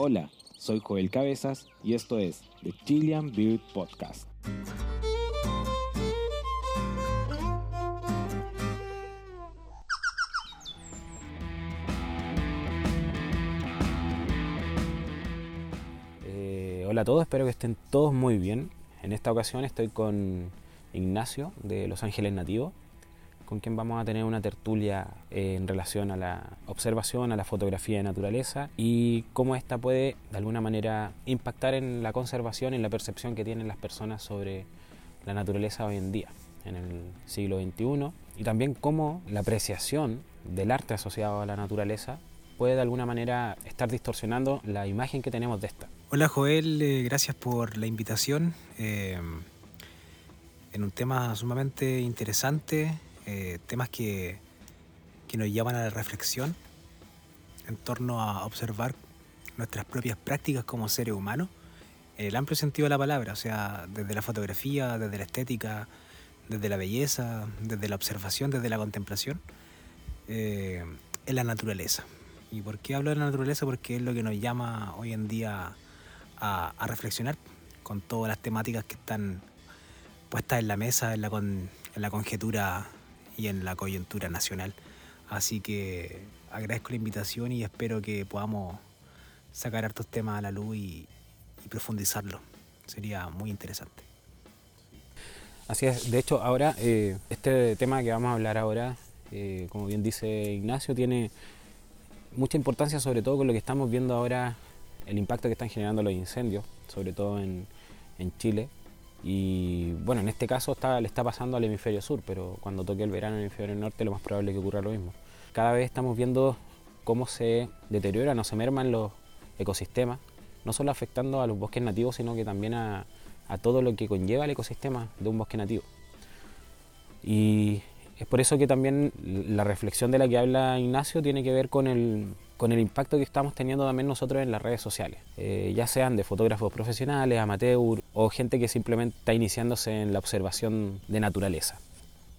Hola, soy Joel Cabezas y esto es The Chilean Beard Podcast. Eh, hola a todos, espero que estén todos muy bien. En esta ocasión estoy con Ignacio de Los Ángeles Nativo, con quien vamos a tener una tertulia eh, en relación a la observación, a la fotografía de naturaleza y cómo esta puede de alguna manera impactar en la conservación, en la percepción que tienen las personas sobre la naturaleza hoy en día, en el siglo XXI, y también cómo la apreciación del arte asociado a la naturaleza puede de alguna manera estar distorsionando la imagen que tenemos de esta. Hola Joel, eh, gracias por la invitación. Eh, en un tema sumamente interesante, eh, temas que, que nos llevan a la reflexión en torno a observar nuestras propias prácticas como seres humanos, en el amplio sentido de la palabra, o sea, desde la fotografía, desde la estética, desde la belleza, desde la observación, desde la contemplación, eh, en la naturaleza. ¿Y por qué hablo de la naturaleza? Porque es lo que nos llama hoy en día a, a reflexionar con todas las temáticas que están puestas en la mesa, en la, con, en la conjetura y en la coyuntura nacional. Así que agradezco la invitación y espero que podamos sacar hartos temas a la luz y, y profundizarlo. Sería muy interesante. Así es, de hecho ahora eh, este tema que vamos a hablar ahora, eh, como bien dice Ignacio, tiene mucha importancia sobre todo con lo que estamos viendo ahora, el impacto que están generando los incendios, sobre todo en, en Chile. Y bueno, en este caso está, le está pasando al hemisferio sur, pero cuando toque el verano en el hemisferio norte lo más probable es que ocurra lo mismo. Cada vez estamos viendo cómo se deterioran o se merman los ecosistemas, no solo afectando a los bosques nativos, sino que también a, a todo lo que conlleva el ecosistema de un bosque nativo. Y es por eso que también la reflexión de la que habla Ignacio tiene que ver con el, con el impacto que estamos teniendo también nosotros en las redes sociales, eh, ya sean de fotógrafos profesionales, amateur o gente que simplemente está iniciándose en la observación de naturaleza.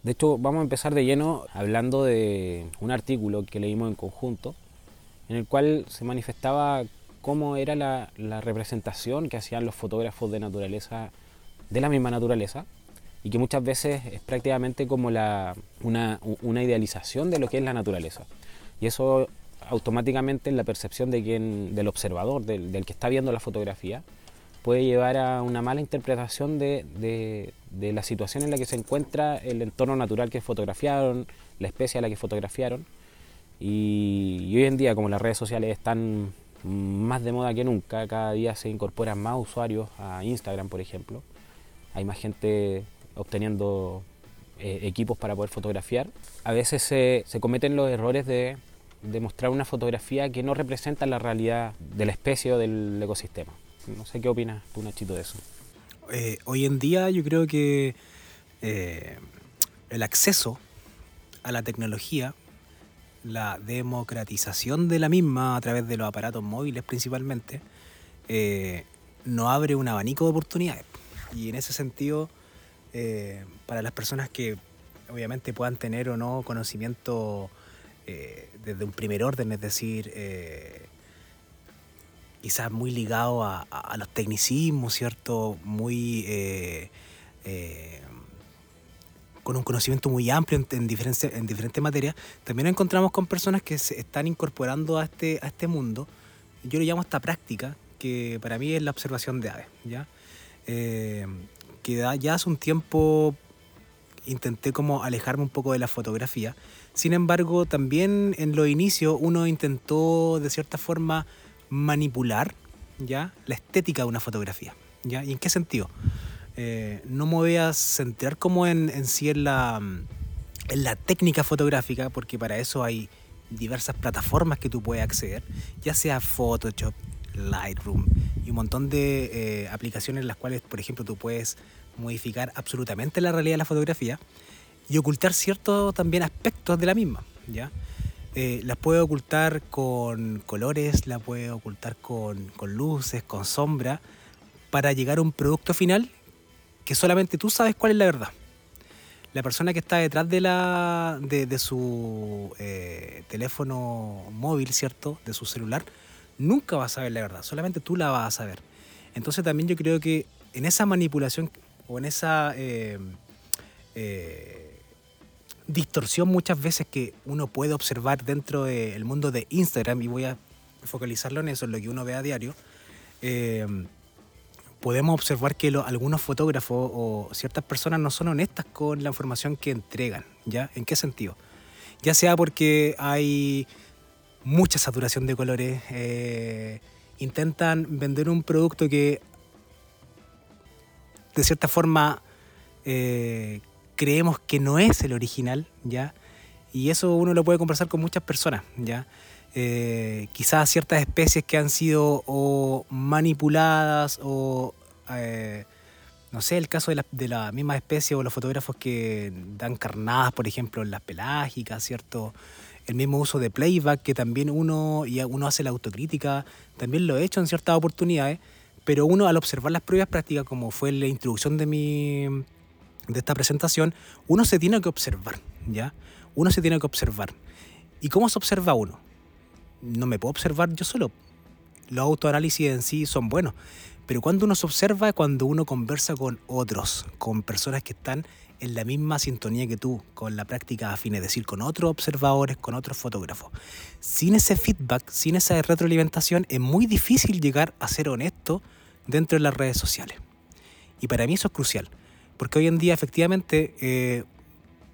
De hecho, vamos a empezar de lleno hablando de un artículo que leímos en conjunto, en el cual se manifestaba cómo era la, representación que hacían los fotógrafos de naturaleza, de la misma naturaleza, y que muchas veces es prácticamente como una, idealización de lo que es la naturaleza. Y eso automáticamente en la percepción de quien, del observador, del, que está viendo la fotografía, puede llevar a una mala interpretación de, la situación en la que se encuentra el entorno natural que fotografiaron, la especie a la que fotografiaron. Y, hoy en día, como las redes sociales están más de moda que nunca, cada día se incorporan más usuarios a Instagram, por ejemplo. Hay más gente obteniendo eh, equipos para poder fotografiar. A veces se, se cometen los errores de, de, mostrar una fotografía que no representa la realidad de la especie o del ecosistema. No sé qué opinas tú, Nachito, de eso. Eh, hoy en día yo creo que eh, el acceso a la tecnología, la democratización de la misma a través de los aparatos móviles principalmente, eh, nos abre un abanico de oportunidades. Y en ese sentido, eh, para las personas que obviamente puedan tener o no conocimiento desde un primer orden, es decir, quizás muy ligado a, a, los tecnicismos, ¿cierto? Muy... Eh, con un conocimiento muy amplio en, en, diferentes, en diferentes materias, también nos encontramos con personas que se están incorporando a este, a este mundo. Yo le llamo esta práctica, que para mí es la observación de aves, ¿ya? Eh, que ya hace un tiempo intenté como alejarme un poco de la fotografía. Sin embargo, también en los inicios uno intentó de cierta forma manipular ya la estética de una fotografía. ¿ya? ¿Y en qué sentido? Eh, no me voy a centrar como en, en sí en la, en la técnica fotográfica, porque para eso hay diversas plataformas que tú puedes acceder, ya sea Photoshop, Lightroom y un montón de eh, aplicaciones en las cuales, por ejemplo, tú puedes modificar absolutamente la realidad de la fotografía y ocultar ciertos también aspectos de la misma, ¿ya? Eh, las puedes ocultar con colores, la puedes ocultar con, con luces, con sombra, para llegar a un producto final que solamente tú sabes cuál es la verdad. La persona que está detrás de, la, de, de su eh, teléfono móvil, ¿cierto? De su celular, nunca vas a saber la verdad, solamente tú la vas a saber. Entonces también yo creo que en esa manipulación o en esa eh, distorsión muchas veces que uno puede observar dentro del mundo de Instagram, y voy a focalizarlo en eso, en lo que uno ve a diario, eh, podemos observar que algunos fotógrafos o ciertas personas no son honestas con la información que entregan. ¿ya? ¿En qué sentido? Ya sea porque hay mucha saturación de colores, eh, intentan vender un producto que de cierta forma eh, creemos que no es el original, ¿ya? Y eso uno lo puede conversar con muchas personas, ¿ya? Eh, quizás ciertas especies que han sido o manipuladas o eh, no sé, el caso de la, de la, misma especie o los fotógrafos que dan carnadas, por ejemplo, en las pelágicas, ¿cierto? El mismo uso de playback, que también uno, y uno hace la autocrítica, también lo he hecho en ciertas oportunidades, pero uno al observar las pruebas prácticas, como fue la introducción de, mi, de esta presentación, uno se tiene que observar, ¿ya? Uno se tiene que observar. ¿Y cómo se observa uno? No me puedo observar yo solo. Los autoanálisis en sí son buenos, pero cuando uno se observa, cuando uno conversa con otros, con personas que están en la misma sintonía que tú, con la práctica afín, es decir, con otros observadores, con otros fotógrafos. Sin ese feedback, sin esa retroalimentación, es muy difícil llegar a ser honesto dentro de las redes sociales. Y para mí eso es crucial, porque hoy en día efectivamente eh,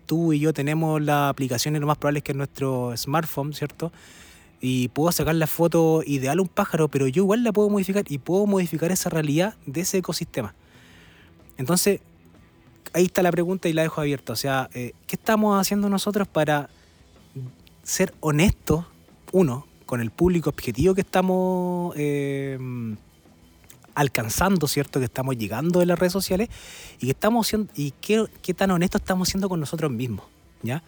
tú y yo tenemos la aplicación y lo más probable es que en nuestro smartphone, ¿cierto? y puedo sacar la foto ideal a un pájaro, pero yo igual la puedo modificar y puedo modificar esa realidad de ese ecosistema. Entonces, ahí está la pregunta y la dejo abierta. O sea, eh, ¿qué estamos haciendo nosotros para ser honestos, uno, con el público objetivo que estamos eh, alcanzando, ¿cierto? Que estamos llegando en las redes sociales y que estamos y qué, tan honestos estamos siendo con nosotros mismos, ¿ya?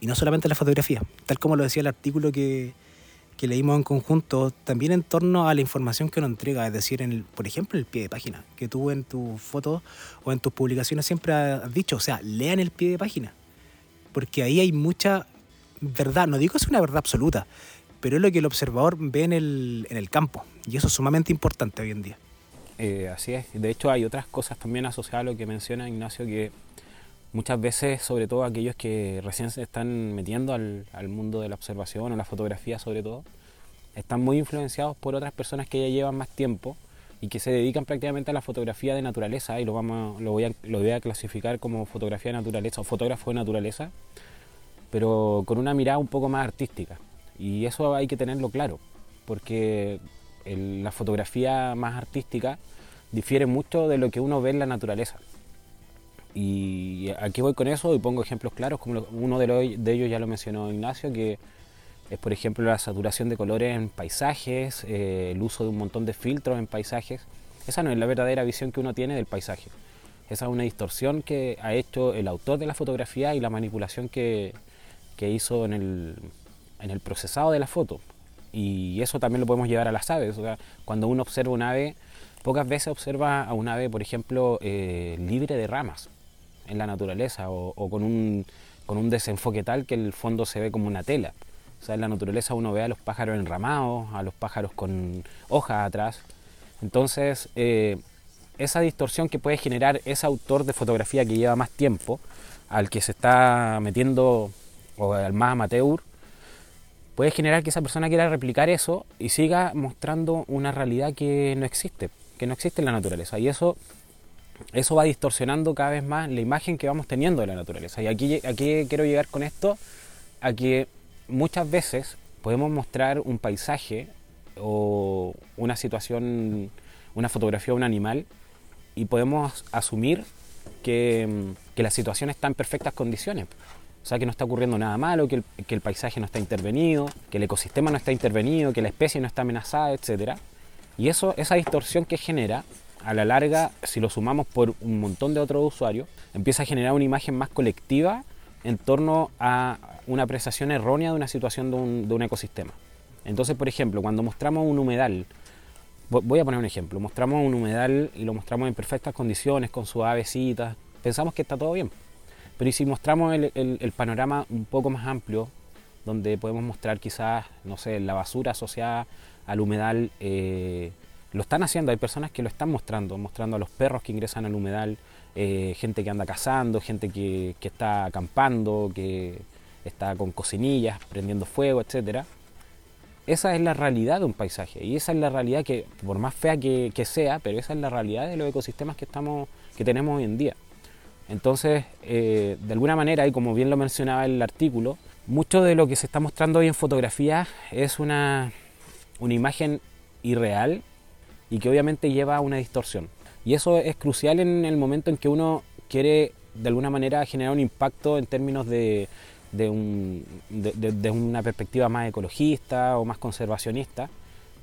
Y no solamente la fotografía, tal como lo decía el artículo que, que leímos en conjunto, también en torno a la información que uno entrega, es decir, en el, por ejemplo, el pie de página, que tú en tus fotos o en tus publicaciones siempre has dicho, o sea, lean el pie de página, porque ahí hay mucha verdad, no digo que es una verdad absoluta, pero es lo que el observador ve en el, en el campo, y eso es sumamente importante hoy en día. Eh, así es, de hecho hay otras cosas también asociadas a lo que menciona Ignacio que muchas veces, sobre todo aquellos que recién se están metiendo al, mundo de la observación o la fotografía sobre todo, están muy influenciados por otras personas que ya llevan más tiempo y que se dedican prácticamente a la fotografía de naturaleza y lo, vamos, lo, voy, lo voy a clasificar como fotografía de naturaleza o fotógrafo de naturaleza, pero con una mirada un poco más artística. Y eso hay que tenerlo claro, porque la fotografía más artística difiere mucho de lo que uno ve en la naturaleza. Y aquí voy con eso y pongo ejemplos claros, como uno de, ellos ya lo mencionó Ignacio, que es por ejemplo la saturación de colores en paisajes, eh, el uso de un montón de filtros en paisajes. Esa no es la verdadera visión que uno tiene del paisaje. Esa es una distorsión que ha hecho el autor de la fotografía y la manipulación que, que hizo en el, en el, procesado de la foto. Y eso también lo podemos llevar a las aves. Cuando uno observa un ave, pocas veces observa a un ave, por ejemplo, eh, libre de ramas en la naturaleza o, con, un, con un desenfoque tal que el fondo se ve como una tela. O sea, en la naturaleza uno ve a los pájaros enramados, a los pájaros con hojas atrás. Entonces, eh, esa distorsión que puede generar ese autor de fotografía que lleva más tiempo, al que se está metiendo, o al más amateur, puede generar que esa persona quiera replicar eso y siga mostrando una realidad que no existe, que no existe en la naturaleza. Y eso eso va distorsionando cada vez más la imagen que vamos teniendo de la naturaleza. Y aquí, aquí quiero llegar con esto a que muchas veces podemos mostrar un paisaje o una situación, una fotografía de un animal y podemos asumir que, la situación está en perfectas condiciones. O sea, que no está ocurriendo nada malo, que el, paisaje no está intervenido, que el ecosistema no está intervenido, que la especie no está amenazada, etc. Y eso, esa distorsión que genera a la larga, si lo sumamos por un montón de otros usuarios, empieza a generar una imagen más colectiva en torno a una apreciación errónea de una situación de un, ecosistema. Entonces, por ejemplo, cuando mostramos un humedal, voy a poner un ejemplo, mostramos un humedal y lo mostramos en perfectas condiciones, con sus avecitas, pensamos que está todo bien. Pero si mostramos el, panorama un poco más amplio, donde podemos mostrar quizás, no sé, la basura asociada al humedal eh, lo están haciendo, hay personas que lo están mostrando, mostrando a los perros que ingresan al humedal, eh, gente que anda cazando, gente que, que, está acampando, que está con cocinillas, prendiendo fuego, etc. Esa es la realidad de un paisaje y esa es la realidad que, por más fea que, que sea, pero esa es la realidad de los ecosistemas que, estamos, que tenemos hoy en día. Entonces, eh, de alguna manera, y como bien lo mencionaba el artículo, mucho de lo que se está mostrando hoy en fotografía es una, una imagen irreal y que obviamente lleva a una distorsión. Y eso es crucial en el momento en que uno quiere de alguna manera generar un impacto en términos de, de, un, de, una perspectiva más ecologista o más conservacionista,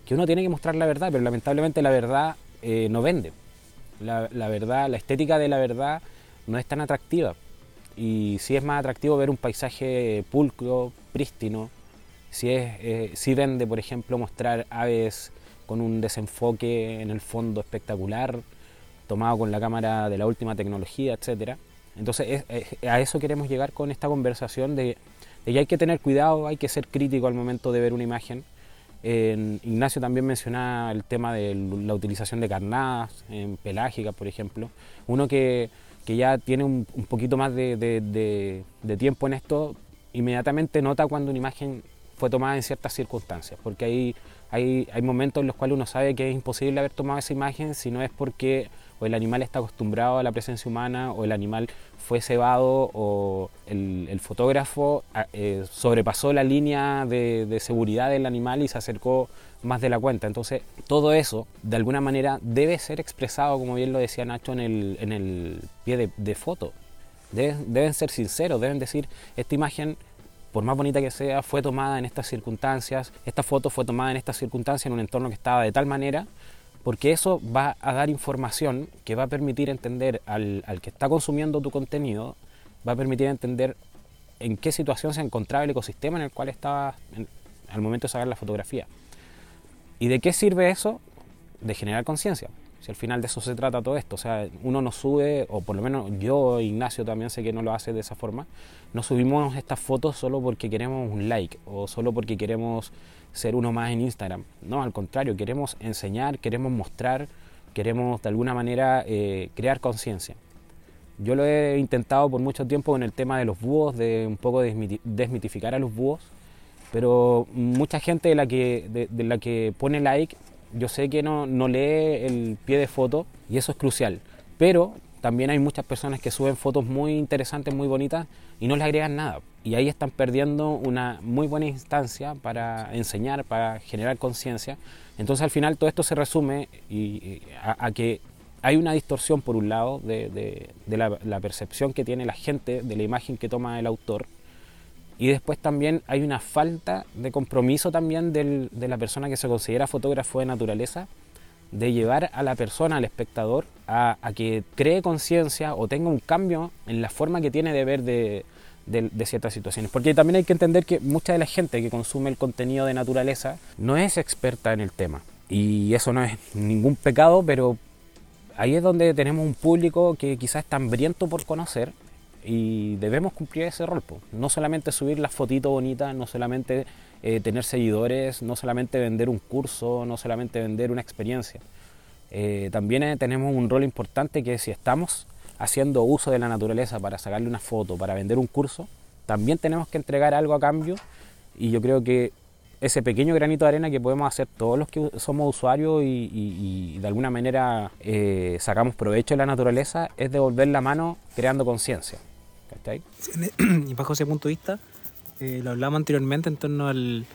que uno tiene que mostrar la verdad, pero lamentablemente la verdad eh, no vende. La, verdad, la estética de la verdad no es tan atractiva. Y sí es más atractivo ver un paisaje pulcro, prístino, si, es, eh, si vende, por ejemplo, mostrar aves con un desenfoque en el fondo espectacular, tomado con la cámara de la última tecnología, etc. Entonces a eso queremos llegar con esta conversación de, que hay que tener cuidado, hay que ser crítico al momento de ver una imagen. Ignacio también menciona el tema de la utilización de carnadas, en pelágicas, por ejemplo. Uno que, que ya tiene un, un poquito más de, tiempo en esto, inmediatamente nota cuando una imagen fue tomada en ciertas circunstancias, porque hay, hay, momentos en los cuales uno sabe que es imposible haber tomado esa imagen si no es porque o el animal está acostumbrado a la presencia humana o el animal fue cebado o el, fotógrafo eh, sobrepasó la línea de, seguridad del animal y se acercó más de la cuenta. Entonces todo eso de alguna manera debe ser expresado, como bien lo decía Nacho, en el, en el pie de, de foto. Deben, deben ser sinceros, deben decir, esta imagen por más bonita que sea, fue tomada en estas circunstancias, esta foto fue tomada en estas circunstancias, en un entorno que estaba de tal manera, porque eso va a dar información que va a permitir entender al, al que está consumiendo tu contenido, va a permitir entender en qué situación se encontraba el ecosistema en el cual estaba en, al momento de sacar la fotografía. ¿Y de qué sirve eso? De generar conciencia. Si al final de eso se trata todo esto, o sea, uno no sube, o por lo menos yo, Ignacio también sé que no lo hace de esa forma, no subimos estas fotos solo porque queremos un like o solo porque queremos ser uno más en Instagram. No, al contrario, queremos enseñar, queremos mostrar, queremos de alguna manera eh, crear conciencia. Yo lo he intentado por mucho tiempo con el tema de los búhos, de un poco desmitificar a los búhos, pero mucha gente de la que, de, de la que pone like yo sé que no, no lee el pie de foto y eso es crucial, pero también hay muchas personas que suben fotos muy interesantes, muy bonitas y no le agregan nada. Y ahí están perdiendo una muy buena instancia para enseñar, para generar conciencia. Entonces al final todo esto se resume y, a, a, que hay una distorsión por un lado de, de, de la, la, percepción que tiene la gente de la imagen que toma el autor y después también hay una falta de compromiso también del, de la persona que se considera fotógrafo de naturaleza, de llevar a la persona, al espectador, a, que cree conciencia o tenga un cambio en la forma que tiene de ver de, de, ciertas situaciones. Porque también hay que entender que mucha de la gente que consume el contenido de naturaleza no es experta en el tema. Y eso no es ningún pecado, pero ahí es donde tenemos un público que quizás está hambriento por conocer y debemos cumplir ese rol. No solamente subir las fotitos bonitas, no solamente eh, tener seguidores, no solamente vender un curso, no solamente vender una experiencia. Eh, también eh, tenemos un rol importante que si estamos haciendo uso de la naturaleza para sacarle una foto, para vender un curso, también tenemos que entregar algo a cambio y yo creo que ese pequeño granito de arena que podemos hacer todos los que somos usuarios y, de alguna manera sacamos provecho de la naturaleza es devolver la mano creando conciencia. ¿Cachai? Y bajo ese punto de vista, eh, lo hablamos anteriormente en torno al,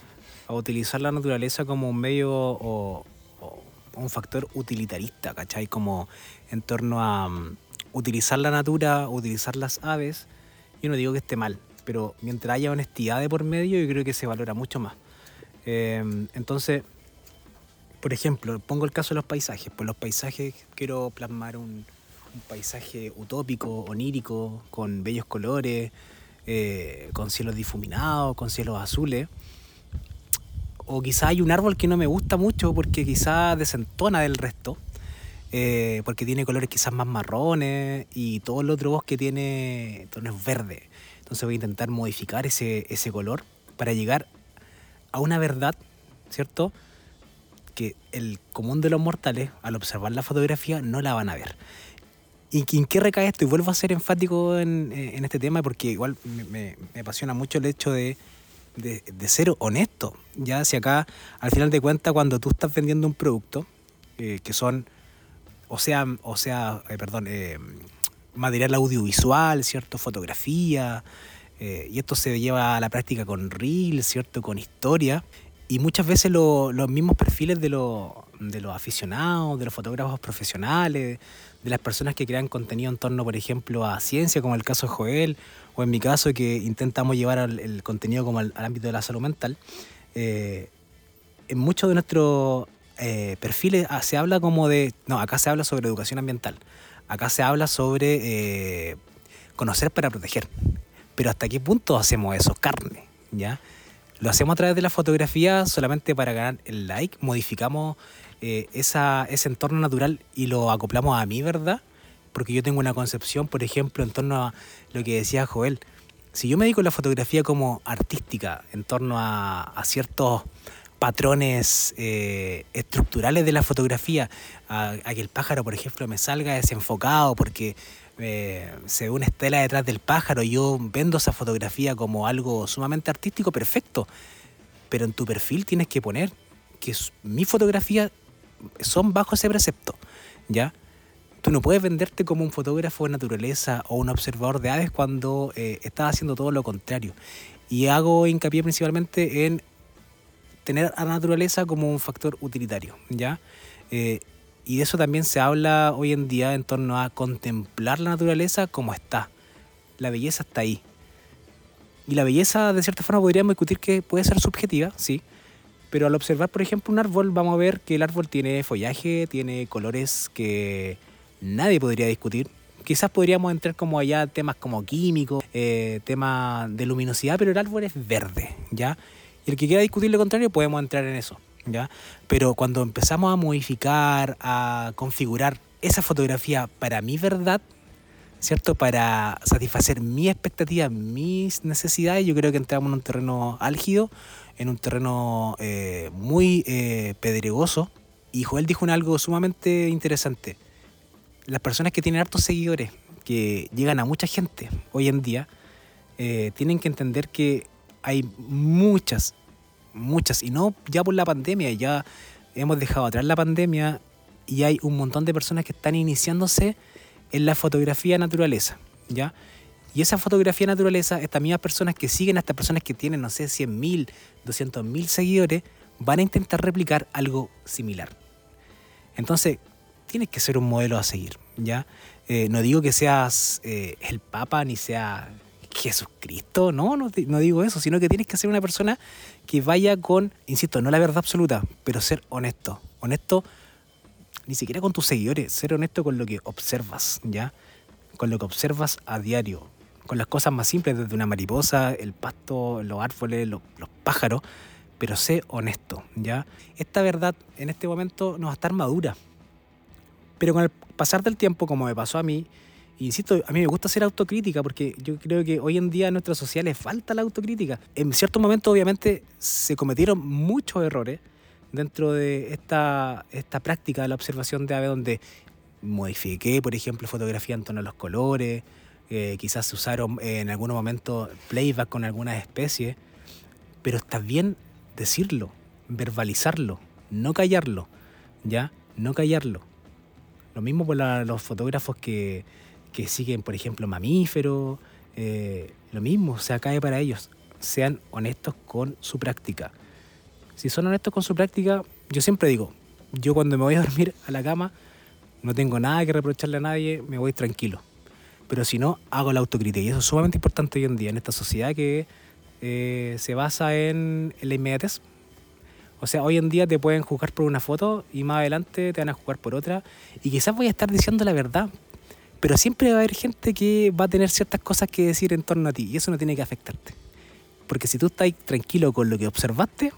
a utilizar la naturaleza como un medio o, un factor utilitarista, ¿cachai? Como en torno a um, utilizar la natura, utilizar las aves. Yo no digo que esté mal, pero mientras haya honestidad de por medio, yo creo que se valora mucho más. Eh, entonces, por ejemplo, pongo el caso de los paisajes. Pues los paisajes quiero plasmar un, un paisaje utópico, onírico, con bellos colores, eh, con cielos difuminados, con cielos azules. O quizá hay un árbol que no me gusta mucho porque quizá desentona del resto, eh, porque tiene colores quizás más marrones y todo el otro bosque tiene tonos verdes. Entonces voy a intentar modificar ese, ese color para llegar a una verdad, ¿cierto? que el común de los mortales, al observar la fotografía, no la van a ver. ¿Y en qué recae esto? Y vuelvo a ser enfático en, este tema porque igual me, me, apasiona mucho el hecho de, de, ser honesto. Ya si acá, al final de cuentas, cuando tú estás vendiendo un producto, eh, que son, o sea, o sea eh, perdón, eh, material audiovisual, ¿cierto? Fotografía, y esto se lleva a la práctica con reel, ¿cierto? Con historia. Y muchas veces los mismos perfiles de, de los aficionados, de los fotógrafos profesionales, de las personas que crean contenido en torno, por ejemplo, a ciencia, como el caso de Joel, o en mi caso, que intentamos llevar el, contenido como al, ámbito de la salud mental, eh, en muchos de nuestros eh, perfiles ah, se habla como de, no, acá se habla sobre educación ambiental, acá se habla sobre conocer para proteger. Pero ¿hasta qué punto hacemos eso? Carne, ¿ya? Lo hacemos a través de la fotografía solamente para ganar el like, modificamos eh, esa, ese entorno natural y lo acoplamos a mí, ¿verdad? Porque yo tengo una concepción, por ejemplo, en torno a lo que decía Joel. Si yo me dedico a la fotografía como artística, en torno a, ciertos patrones eh, estructurales de la fotografía, a, que el pájaro, por ejemplo, me salga desenfocado porque eh, se ve una estela detrás del pájaro yo vendo esa fotografía como algo sumamente artístico, perfecto. Pero en tu perfil tienes que poner que mi fotografía son bajo ese precepto, ¿ya? Tú no puedes venderte como un fotógrafo de naturaleza o un observador de aves cuando eh, estás haciendo todo lo contrario. Y hago hincapié principalmente en tener a la naturaleza como un factor utilitario, ¿ya? Eh, y de eso también se habla hoy en día en torno a contemplar la naturaleza como está. La belleza está ahí. Y la belleza, de cierta forma, podríamos discutir que puede ser subjetiva, sí. Pero al observar, por ejemplo, un árbol, vamos a ver que el árbol tiene follaje, tiene colores que nadie podría discutir. Quizás podríamos entrar como allá temas como químicos, eh, temas de luminosidad, pero el árbol es verde, ¿ya? Y el que quiera discutir lo contrario, podemos entrar en eso. ¿ya? Pero cuando empezamos a modificar, a configurar esa fotografía para mi verdad, ¿cierto? Para satisfacer mi expectativa, mis necesidades, yo creo que entramos en un terreno álgido, en un terreno eh, muy eh, pedregoso. Y Joel dijo algo sumamente interesante. Las personas que tienen hartos seguidores, que llegan a mucha gente hoy en día, eh, tienen que entender que hay muchas muchas, y no ya por la pandemia, ya hemos dejado atrás la pandemia y hay un montón de personas que están iniciándose en la fotografía naturaleza, ¿ya? Y esa fotografía naturaleza, estas mismas personas que siguen estas personas que tienen, no sé, 100.000, 200.000 seguidores, van a intentar replicar algo similar. Entonces, tienes que ser un modelo a seguir, ¿ya? Eh, no digo que seas eh, el Papa ni sea Jesucristo, no, no, no digo eso, sino que tienes que ser una persona que vaya con, insisto, no la verdad absoluta, pero ser honesto. Honesto ni siquiera con tus seguidores, ser honesto con lo que observas, ¿ya? Con lo que observas a diario, con las cosas más simples, desde una mariposa, el pasto, los árboles, los, los pájaros, pero sé honesto, ¿ya? Esta verdad en este momento no va a estar madura, pero con el pasar del tiempo, como me pasó a mí, insisto, a mí me gusta hacer autocrítica porque yo creo que hoy en día a nuestra sociedad le falta la autocrítica. En ciertos momentos, obviamente, se cometieron muchos errores dentro de esta, esta práctica de la observación de ave donde modifiqué, por ejemplo, fotografía en torno a los colores, eh, quizás se usaron en algunos momentos playback con algunas especies, pero está bien decirlo, verbalizarlo, no callarlo, ¿ya? No callarlo. Lo mismo por los fotógrafos que que siguen, por ejemplo, mamíferos, eh, lo mismo, o sea, cae para ellos. Sean honestos con su práctica. Si son honestos con su práctica, yo siempre digo, yo cuando me voy a dormir a la cama, no tengo nada que reprocharle a nadie, me voy tranquilo. Pero si no, hago la autocrítica. Y eso es sumamente importante hoy en día, en esta sociedad que eh, se basa en, la inmediatez. O sea, hoy en día te pueden juzgar por una foto y más adelante te van a juzgar por otra. Y quizás voy a estar diciendo la verdad, pero siempre va a haber gente que va a tener ciertas cosas que decir en torno a ti y eso no tiene que afectarte. Porque si tú estás tranquilo con lo que observaste,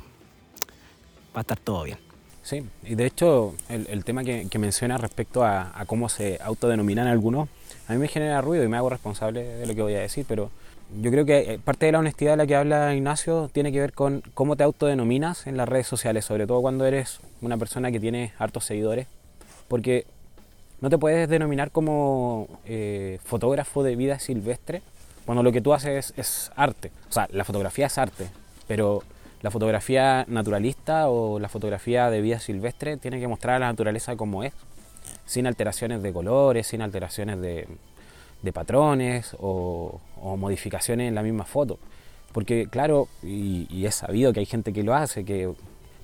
va a estar todo bien. Sí, y de hecho el, tema que, que menciona respecto a, cómo se autodenominan algunos, a mí me genera ruido y me hago responsable de lo que voy a decir, pero yo creo que eh, parte de la honestidad de la que habla Ignacio tiene que ver con cómo te autodenominas en las redes sociales, sobre todo cuando eres una persona que tiene hartos seguidores, porque no te puedes denominar como eh, fotógrafo de vida silvestre cuando lo que tú haces es, arte. O sea, la fotografía es arte, pero la fotografía naturalista o la fotografía de vida silvestre tiene que mostrar a la naturaleza como es, sin alteraciones de colores, sin alteraciones de, patrones o, modificaciones en la misma foto. Porque claro, y, y, es sabido que hay gente que lo hace, que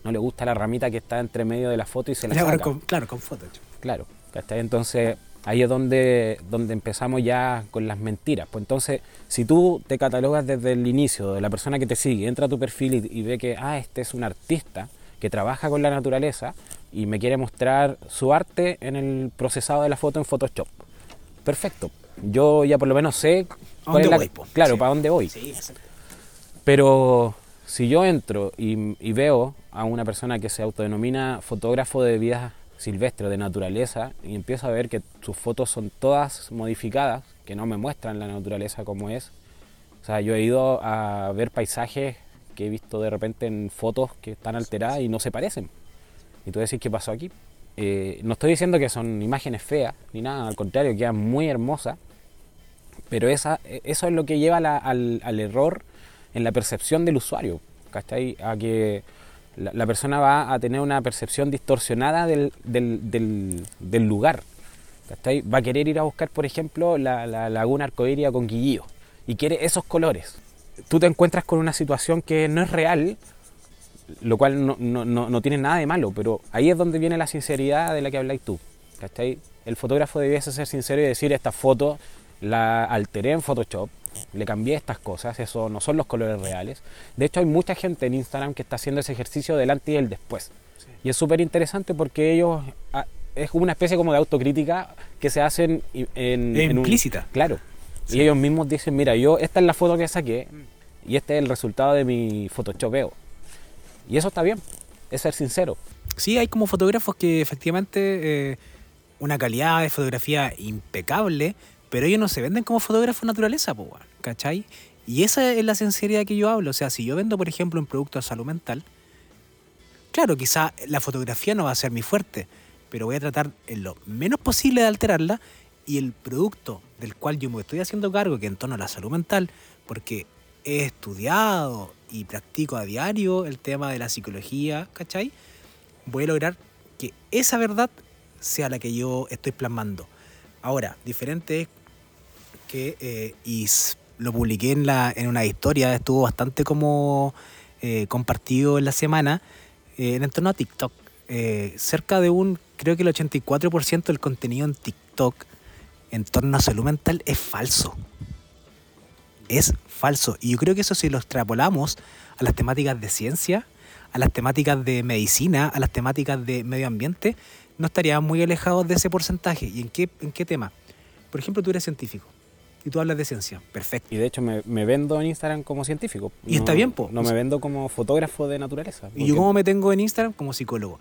no le gusta la ramita que está entre medio de la foto y se la saca. claro, con foto. Claro, entonces ahí es donde, donde empezamos ya con las mentiras. Pues entonces, si tú te catalogas desde el inicio de la persona que te sigue, entra a tu perfil y, ve que, ah, este es un artista que trabaja con la naturaleza y me quiere mostrar su arte en el procesado de la foto en Photoshop. Perfecto. Yo ya por lo menos sé cuál es la, claro, para dónde voy. Pero si yo entro y, y, veo a una persona que se autodenomina fotógrafo de vidas silvestre, de naturaleza, y empiezo a ver que sus fotos son todas modificadas, que no me muestran la naturaleza como es. O sea, yo he ido a ver paisajes que he visto de repente en fotos que están alteradas y no se parecen. Y tú decís, ¿qué pasó aquí? Eh, no estoy diciendo que son imágenes feas, ni nada, al contrario, quedan muy hermosas, pero esa, eso es lo que lleva al, al, error en la percepción del usuario, ¿cachai? A que la, persona va a tener una percepción distorsionada del, lugar. Va a querer ir a buscar, por ejemplo, la, laguna arcoíria con Guillío y quiere esos colores. Tú te encuentras con una situación que no es real, lo cual no, tiene nada de malo, pero ahí es donde viene la sinceridad de la que habláis tú. El fotógrafo debiese ser sincero y decir, esta foto la alteré en Photoshop, le cambié estas cosas, eso no son los colores reales. De hecho, hay mucha gente en Instagram que está haciendo ese ejercicio delante y el después. Y es súper interesante porque ellos ah, es como una especie como de autocrítica que se hacen en, implícita. claro. Y ellos mismos dicen, mira, yo esta es la foto que saqué y este es el resultado de mi photoshopeo. Y eso está bien, es ser sincero. Sí, hay como fotógrafos que efectivamente eh, una calidad de fotografía impecable, pero ellos no se venden como fotógrafos naturaleza, po, ¿cachai? Y esa es la sinceridad que yo hablo. O sea, si yo vendo, por ejemplo, un producto de salud mental, claro, quizá la fotografía no va a ser mi fuerte, pero voy a tratar en lo menos posible de alterarla y el producto del cual yo me estoy haciendo cargo, que en torno a la salud mental, porque he estudiado y practico a diario el tema de la psicología, ¿cachai? Voy a lograr que esa verdad sea la que yo estoy plasmando. Ahora, diferente es eh, y lo publiqué en, la, en una historia, estuvo bastante como eh, compartido en la semana, eh, en torno a TikTok. cerca de un, creo que el 84% del contenido en TikTok en torno a salud mental es falso. Es falso. Y yo creo que eso si lo extrapolamos a las temáticas de ciencia, a las temáticas de medicina, a las temáticas de medio ambiente, no estaríamos muy alejados de ese porcentaje. ¿Y en qué, en qué tema? Por ejemplo, tú eres científico y tú hablas de ciencia. Perfecto. Y de hecho me, vendo en Instagram como científico. Y está bien, po. No me vendo como fotógrafo de naturaleza. Y yo como me tengo en Instagram como psicólogo.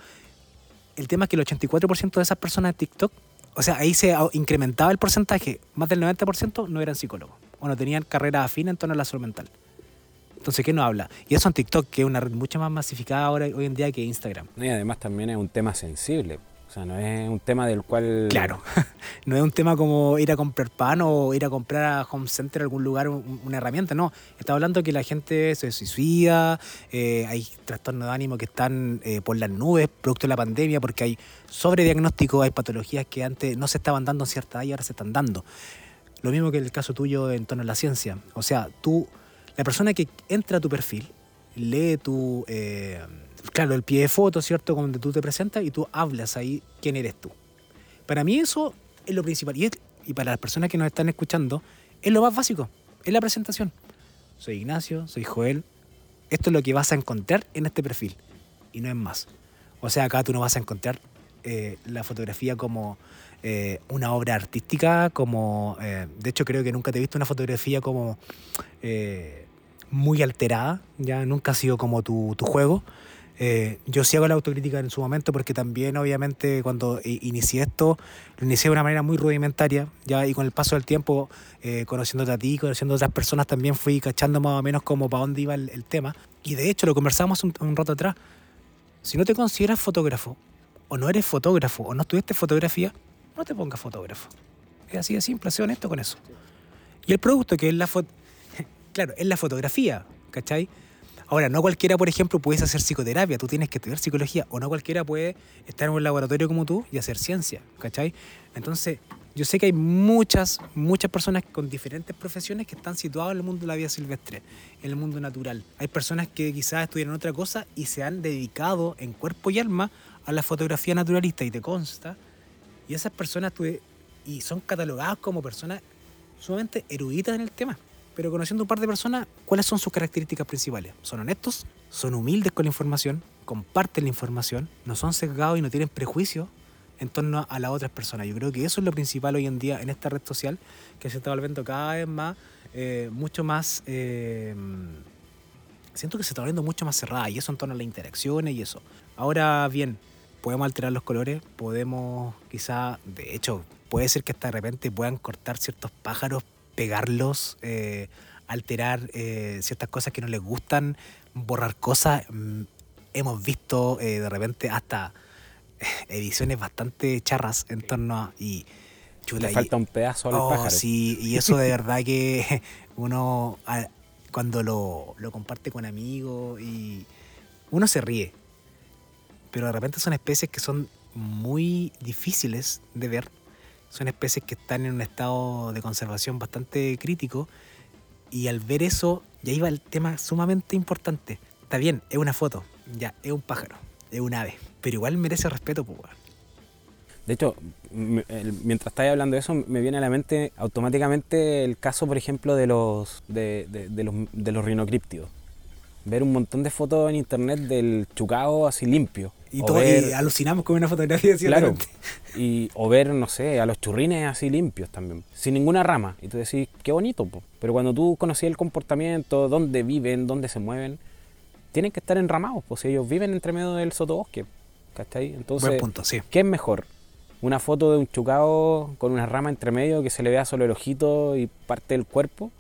El tema es que el 84% de esas personas de TikTok, o sea, ahí se incrementaba el porcentaje, más del 90% no eran psicólogos o no tenían carrera afín en torno a la salud mental. Entonces, ¿qué no habla? Y eso en TikTok, que es una red mucho más masificada ahora, hoy en día que Instagram. Y además también es un tema sensible. O sea, no es un tema del cual... Claro, no es un tema como ir a comprar pan o ir a comprar a Home Center algún lugar una herramienta, no. Está hablando que la gente se suicida, eh, hay trastornos de ánimo que están eh, por las nubes, producto de la pandemia, porque hay sobrediagnóstico, hay patologías que antes no se estaban dando en cierta edad y ahora se están dando. Lo mismo que el caso tuyo en torno a la ciencia. O sea, tú, la persona que entra a tu perfil, lee tu... Eh, claro, el pie de foto, ¿cierto? Donde tú te presentas y tú hablas ahí quién eres tú. Para mí eso es lo principal. Y, y para las personas que nos están escuchando, es lo más básico, es la presentación. Soy Ignacio, soy Joel. Esto es lo que vas a encontrar en este perfil y no es más. O sea, acá tú no vas a encontrar eh, la fotografía como eh, una obra artística, como... Eh, de hecho, creo que nunca te he visto una fotografía como muy alterada, ya nunca ha sido como tu, tu juego. Eh, yo sí hago la autocrítica en su momento porque también obviamente cuando inicié esto lo inicié de una manera muy rudimentaria ya y con el paso del tiempo eh, conociéndote a ti, conociendo a otras personas también fui cachando más o menos como para dónde iba el, tema y de hecho lo conversamos un, rato atrás Si no te consideras fotógrafo, o no eres fotógrafo, o no estudiaste fotografía, no te pongas fotógrafo. Es así de simple, sé honesto con eso. Y el producto que es la foto, claro, es la fotografía, ¿cachai? Ahora, no cualquiera, por ejemplo, puede hacer psicoterapia, tú tienes que estudiar psicología, o no cualquiera puede estar en un laboratorio como tú y hacer ciencia, ¿cachai? Entonces, yo sé que hay muchas, muchas personas con diferentes profesiones que están situadas en el mundo de la vida silvestre, en el mundo natural. Hay personas que quizás estudian otra cosa y se han dedicado en cuerpo y alma a la fotografía naturalista y te consta. Y esas personas y son catalogadas como personas sumamente eruditas en el tema. Pero conociendo un par de personas, ¿cuáles son sus características principales? Son honestos, son humildes con la información, comparten la información, no son sesgados y no tienen prejuicios en torno a las otras personas. Yo creo que eso es lo principal hoy en día en esta red social que se está volviendo cada vez más, eh, mucho más... Eh, siento que se está volviendo mucho más cerrada y eso en torno a las interacciones y eso. Ahora bien, podemos alterar los colores, podemos quizá, de hecho, puede ser que hasta de repente puedan cortar ciertos pájaros, pegarlos, eh, alterar ciertas cosas que no les gustan, borrar cosas. Mm, hemos visto de repente hasta ediciones bastante charras en torno a... Y, Le falta un pedazo al oh, pájaro. Sí, y eso de verdad que uno cuando lo, lo comparte con amigos y uno se ríe. Pero de repente son especies que son muy difíciles de ver. Son especies que están en un estado de conservación bastante crítico. Y al ver eso, ya iba el tema sumamente importante. Está bien, es una foto, ya, es un pájaro, es un ave pero igual merece respeto, pues. De hecho, mientras estáis hablando de eso, me viene a la mente automáticamente el caso, por ejemplo, de los, de, los, de los rinocríptidos. Ver un montón de fotos en internet del chucao así limpio. Y, todo, alucinamos con una fotografía así Claro. Y, o ver, no sé, a los churrines así limpios también. Sin ninguna rama. Y tú decís, qué bonito. Po. Pero cuando tú conocías el comportamiento, dónde viven, dónde se mueven, tienen que estar enramados. Pues ellos viven entre medio del sotobosque. ¿Cachai? Entonces, ¿qué es mejor? ¿Una foto de un chucao con una rama entre medio que se le vea solo el ojito y parte del cuerpo?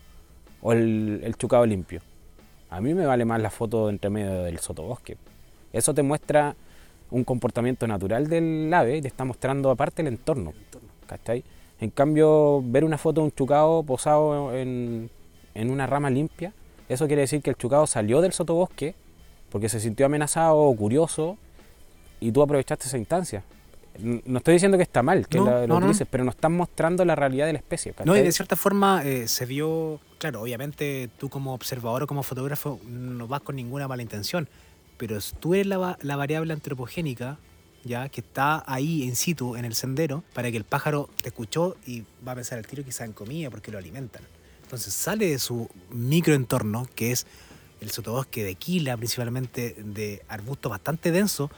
¿O el, el chucao limpio? A mí me vale más la foto entre medio del sotobosque. Eso te muestra un comportamiento natural del ave y te está mostrando aparte el entorno. ¿Cachai? En cambio, ver una foto de un chucao posado en, en una rama limpia, eso quiere decir que el chucao salió del sotobosque porque se sintió amenazado o curioso y tú aprovechaste esa instancia. No estoy diciendo que está mal que lo, dices, pero nos están mostrando la realidad de la especie. No, y de cierta forma eh, se vio, claro, obviamente tú como observador o como fotógrafo no vas con ninguna mala intención, pero tú eres la, la variable antropogénica ya que está ahí in situ en el sendero para que el pájaro te escuchó y va a pensar el tiro quizá en comida porque lo alimentan. Entonces sale de su microentorno, que es el sotobosque de quila, principalmente de arbusto bastante denso,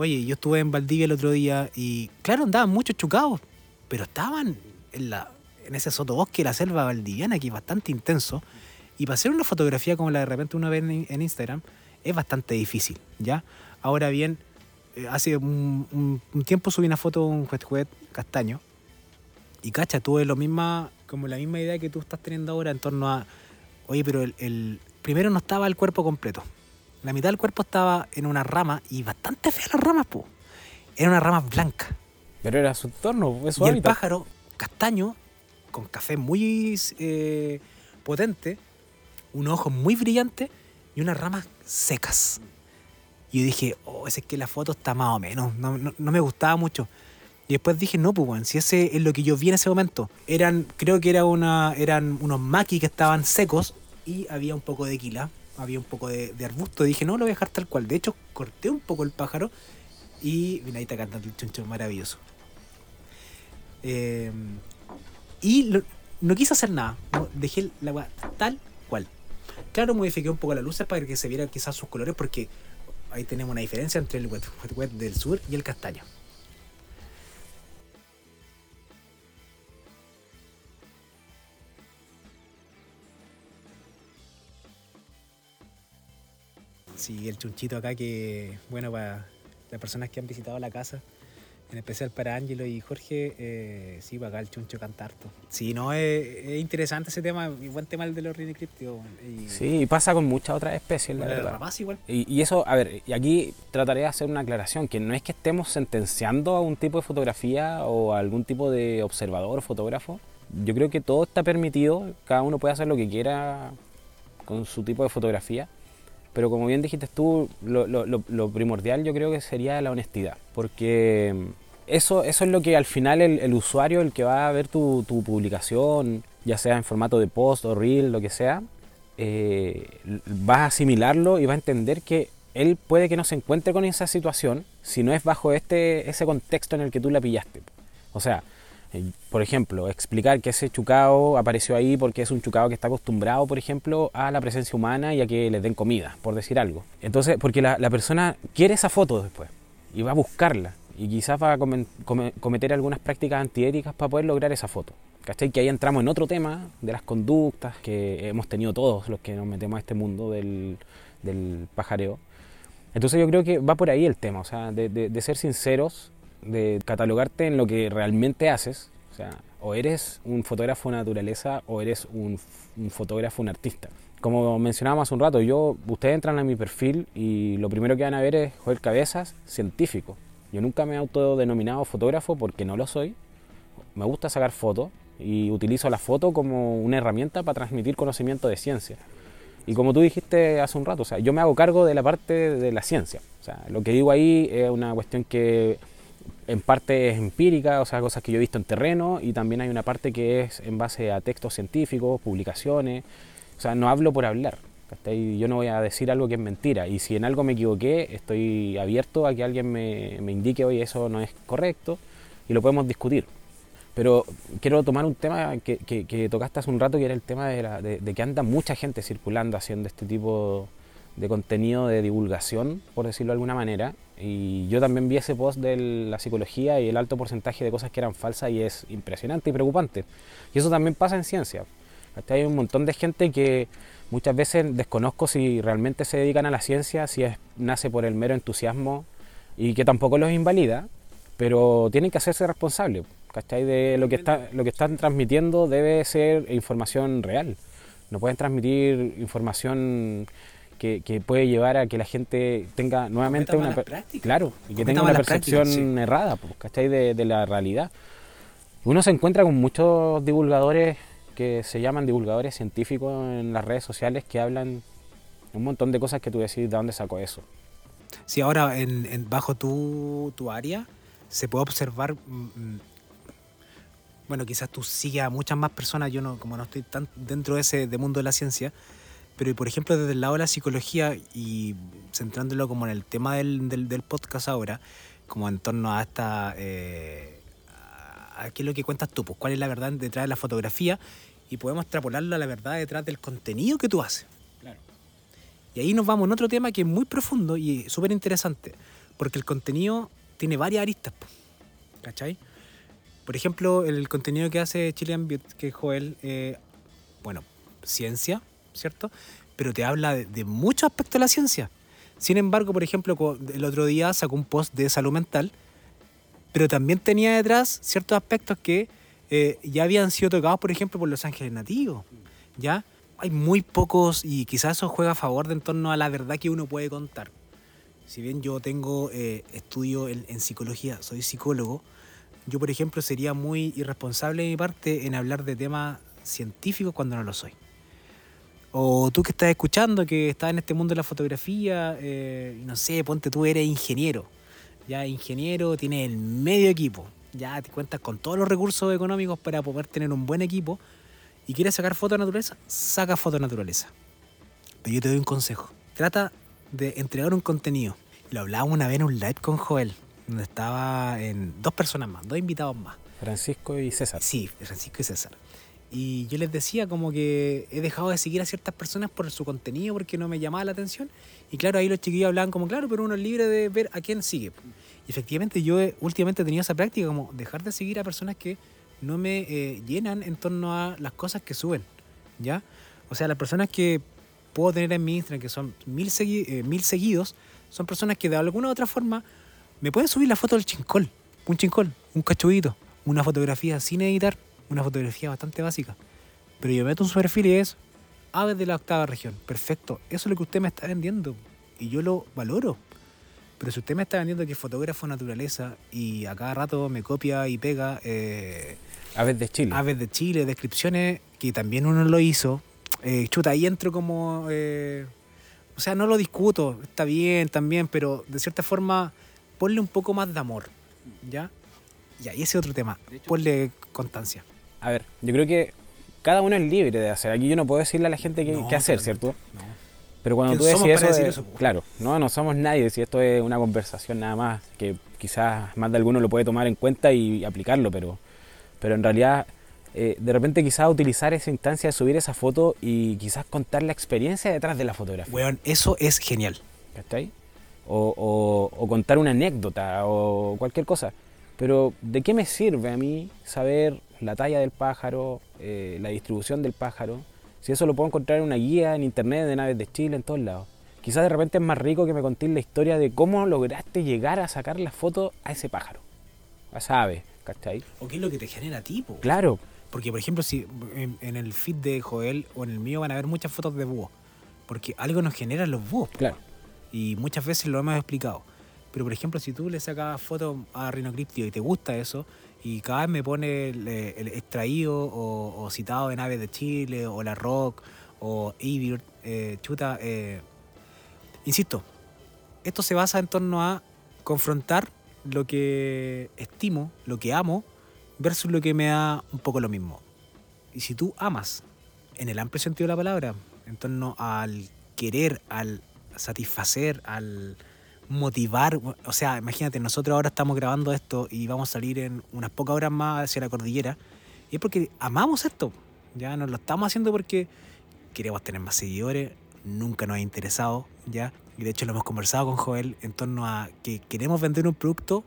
Oye, yo estuve en Valdivia el otro día y, claro, andaban muchos chucados, pero estaban en, la, en ese sotobosque de la selva valdiviana, que es bastante intenso. Y para hacer una fotografía como la de repente uno ve en, Instagram, es bastante difícil, ¿ya? Ahora bien, eh, hace un, tiempo subí una foto de un juez castaño y cacha, tuve lo misma, como la misma idea que tú estás teniendo ahora en torno a, oye, pero el primero no estaba el cuerpo completo. La mitad del cuerpo estaba en una rama y bastante fea las ramas, po. Era una rama blanca. Pero era su entorno, es su Y el pájaro castaño, con café muy eh, potente, un ojo muy brillante y unas ramas secas. Y yo dije, oh, ese es que la foto está más o menos, no, me gustaba mucho. Y después dije, no, pues, bueno, si ese es lo que yo vi en ese momento. Eran, creo que era una, eran unos maquis que estaban secos y había un poco de quila había un poco de, arbusto. Dije, no, lo voy a dejar tal cual. De hecho, corté un poco el pájaro y mira, ahí está cantando el chuncho maravilloso. Eh, y no quise hacer nada. dejé la agua tal cual. Claro, modifiqué un poco la luz para que se vieran quizás sus colores porque ahí tenemos una diferencia entre el wet del sur y el castaño. Sí, el chunchito acá que, bueno, para las personas que han visitado la casa, En especial para Ángelo y Jorge, eh, sí, para acá el chuncho canta harto. Sí, no, es, es interesante ese tema, y buen tema el de los rinicriptios. Y, Sí, y pasa con muchas otras especies, la Bueno, verdad. rapaz igual. Y, y eso, a ver, y aquí trataré de hacer una aclaración, que no es que estemos sentenciando a un tipo de fotografía o a algún tipo de observador fotógrafo. Yo creo que todo está permitido, cada uno puede hacer lo que quiera con su tipo de fotografía, pero como bien dijiste tú, lo, lo- lo- primordial yo creo que sería la honestidad, porque eso, eso es lo que al final el, el usuario, el que va a ver tu, tu publicación, ya sea en formato de post o reel, lo que sea, eh, va a asimilarlo y va a entender que él puede que no se encuentre con esa situación si no es bajo este, ese contexto en el que tú la pillaste. O sea, eh, por ejemplo, explicar que ese chucao apareció ahí porque es un chucao que está acostumbrado, por ejemplo, a la presencia humana y a que les den comida, por decir algo. Entonces, porque la, la persona quiere esa foto después y va a buscarla y quizás va a cometer algunas prácticas antiéticas para poder lograr esa foto. ¿Cachai? Que ahí entramos en otro tema de las conductas que hemos tenido todos los que nos metemos a este mundo del, del pajareo. Entonces yo creo que va por ahí el tema, o sea, de, de- de ser sinceros, de catalogarte en lo que realmente haces, sea, o eres un fotógrafo de naturaleza o eres un, un fotógrafo, un artista. Como mencionábamos hace un rato, yo, ustedes entran a mi perfil y lo primero que van a ver es Joel Cabezas, científico. Yo nunca me he autodenominado fotógrafo porque no lo soy. Me gusta sacar fotos y utilizo la foto como una herramienta para transmitir conocimiento de ciencia. Y como tú dijiste hace un rato, o sea, yo me hago cargo de la parte de la ciencia. O sea, lo que digo ahí es una cuestión que en parte es empírica, o sea, cosas que yo he visto en terreno, y también hay una parte que es en base a textos científicos, publicaciones. O sea, no hablo por hablar. ¿cachai? Yo no voy a decir algo que es mentira. Y si en algo me equivoqué, estoy abierto a que alguien me, me indique, oye, eso no es correcto, y lo podemos discutir. Pero quiero tomar un tema que, que- que tocaste hace un rato, que era el tema de, la- de- de que anda mucha gente circulando haciendo este tipo de contenido de divulgación, por decirlo de alguna manera. Y yo también vi ese post de la psicología y el alto porcentaje de cosas que eran falsas y es impresionante y preocupante. Y eso también pasa en ciencia. Hay un montón de gente que muchas veces desconozco si realmente se dedican a la ciencia, si es, nace por el mero entusiasmo y que tampoco los invalida, pero tienen que hacerse responsables. ¿cachai? De lo que, está, lo que están transmitiendo debe ser información real. No pueden transmitir información que, que puede llevar a que la gente tenga nuevamente Cometa una... Claro, y que Cometa tenga una percepción errada, pues, ¿cachai? De, de la realidad. Uno se encuentra con muchos divulgadores que se llaman divulgadores científicos en las redes sociales que hablan un montón de cosas que tú decís, ¿de dónde sacó eso? Sí, ahora en, en- bajo tu, tu área se puede observar. mm, mm, bueno, quizás tú sigues a muchas más personas, yo no, como no estoy tan dentro de ese de mundo de la ciencia, pero por ejemplo desde el lado de la psicología y centrándolo como en el tema del, del, del podcast ahora, como en torno a esta eh, a- qué es lo que cuentas tú, pues cuál es la verdad detrás de la fotografía y podemos extrapolarlo a la verdad detrás del contenido que tú haces. Y ahí nos vamos en otro tema que es muy profundo y súper interesante, porque el contenido tiene varias aristas, po, ¿cachai? Por ejemplo, el contenido que hace Chilean Beauty, que es Joel, eh, bueno, ciencia, ¿cierto? Pero te habla de, muchos aspectos de la ciencia. Sin embargo, por ejemplo, el otro día sacó un post de salud mental, pero también tenía detrás ciertos aspectos que eh, ya habían sido tocados, por ejemplo, por los ángeles nativos, ¿ya? Hay muy pocos y quizás eso juega a favor de en torno a la verdad que uno puede contar. Si bien yo tengo eh, estudio en, en psicología, soy psicólogo, yo, por ejemplo, sería muy irresponsable de mi parte en hablar de temas científicos cuando no lo soy. O tú que estás escuchando, que estás en este mundo de la fotografía, eh, y no sé, ponte tú eres ingeniero. Ya ingeniero, tienes el medio equipo. Ya te cuentas con todos los recursos económicos para poder tener un buen equipo. Y quieres sacar foto de naturaleza, saca foto de naturaleza. Pero yo te doy un consejo. Trata de entregar un contenido. Lo hablábamos una vez en un live con Joel, donde estaba en dos personas más, dos invitados más. Francisco y César. Sí, Francisco y César. Y yo les decía como que he dejado de seguir a ciertas personas por su contenido porque no me llamaba la atención. Y claro, ahí los chiquillos hablaban como, claro, pero uno es libre de ver a quién sigue. Y efectivamente yo he- últimamente he tenido esa práctica como dejar de seguir a personas que no me eh, llenan en torno a las cosas que suben. ¿Ya? O sea, las personas que puedo tener en mi Instagram, que son mil, segui- eh, mil seguidos, son personas que de alguna u otra forma me pueden subir la foto del chincol. punching call, un cachudito, una fotografía sin editar, una fotografía bastante básica. Pero yo meto un su perfil y es aves de la octava región. Perfecto, eso es lo que usted me está vendiendo y yo lo valoro. Pero si usted me está vendiendo que es fotógrafo naturaleza y a cada rato me copia y pega eh, Aves de Chile. aves de Chile, descripciones que también uno lo hizo, eh, chuta, ahí entro como... eh, o sea, no lo discuto, está bien también, pero de cierta forma ponle un poco más de amor, ¿ya? Ya, y ese otro tema, ponle constancia. A ver, yo creo que cada uno es libre de hacer. Aquí yo no puedo decirle a la gente qué, No, qué hacer. ¿cierto? No. Pero cuando tú decís eso, de- eso, claro, no, no somos nadie, si esto es una conversación nada más, que quizás más de alguno lo puede tomar en cuenta y aplicarlo, pero, pero en realidad eh, de repente quizás utilizar esa instancia de subir esa foto y quizás contar la experiencia detrás de la fotografía. Weón, eso es genial. ¿cachai? O, o- o contar una anécdota o cualquier cosa. Pero ¿de qué me sirve a mí saber la talla del pájaro, eh, la distribución del pájaro? Si eso lo puedo encontrar en una guía en internet de naves de Chile, en todos lados. Quizás de repente es más rico que me contéis la historia de cómo lograste llegar a sacar la foto a ese pájaro, a esa ave, ¿cachai? ¿O qué es lo que te genera a ti, po? Claro, Porque, por ejemplo, si en, en el feed de Joel o en el mío van a ver muchas fotos de búhos. Porque algo nos generan los búhos. claro. Y muchas veces lo hemos explicado. Pero, por ejemplo, si tú le sacas fotos a Rinocriptio y te gusta eso, y cada vez me pone el, extraído o, citado en Aves de Chile, o La Rock, o Evirt, eh, chuta, eh, insisto, esto se basa en torno a confrontar lo que estimo, lo que amo, versus lo que me da un poco lo mismo. Y si tú amas, en el amplio sentido de la palabra, en torno al querer, al satisfacer, al motivar, o sea, imagínate, nosotros ahora estamos grabando esto y vamos a salir en unas pocas horas más hacia la cordillera, y es porque amamos esto, ya nos lo estamos haciendo porque queremos tener más seguidores, nunca nos ha interesado, ya, y de hecho lo hemos conversado con Joel en torno a que queremos vender un producto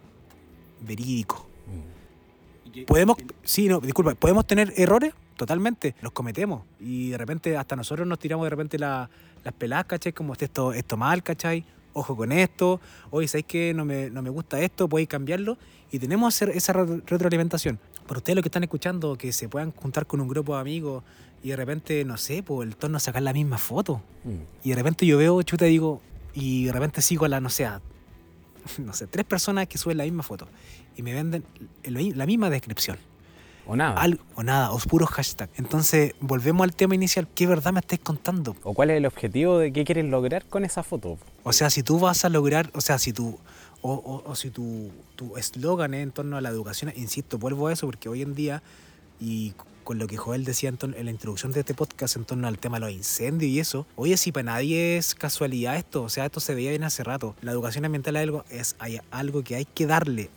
verídico. Podemos, sí, no, disculpa, podemos tener errores, totalmente, los cometemos. Y de repente hasta nosotros nos tiramos de repente la- las peladas, ¿cachai? Como esto, esto mal, ¿cachai? Ojo con esto, oye, ¿sabéis que no me, no me gusta esto? Podéis cambiarlo. Y tenemos hacer esa re- retroalimentación. Para ustedes los que están escuchando, que se puedan juntar con un grupo de amigos y de repente, no sé, por el torno a sacar la misma foto. Mm. Y de repente yo veo, chuta, digo, y de repente sigo a la, no sé, a, no sé, tres personas que suben la misma foto y me venden la misma descripción. O nada. Algo, o nada, o puros hashtag. Entonces, volvemos al tema inicial. ¿Qué verdad me estáis contando? ¿O cuál es el objetivo de qué quieres lograr con esa foto? O sea, si tú vas a lograr, o sea, si tú, o, o- o si tu tu eslogan es en torno a la educación, insisto, vuelvo a eso porque hoy en día, y con lo que Joel decía en, en la introducción de este podcast en torno al tema de los incendios y eso, oye, si para nadie es casualidad esto, o sea, esto se veía bien hace rato. La educación ambiental es algo, es hay algo que hay que darle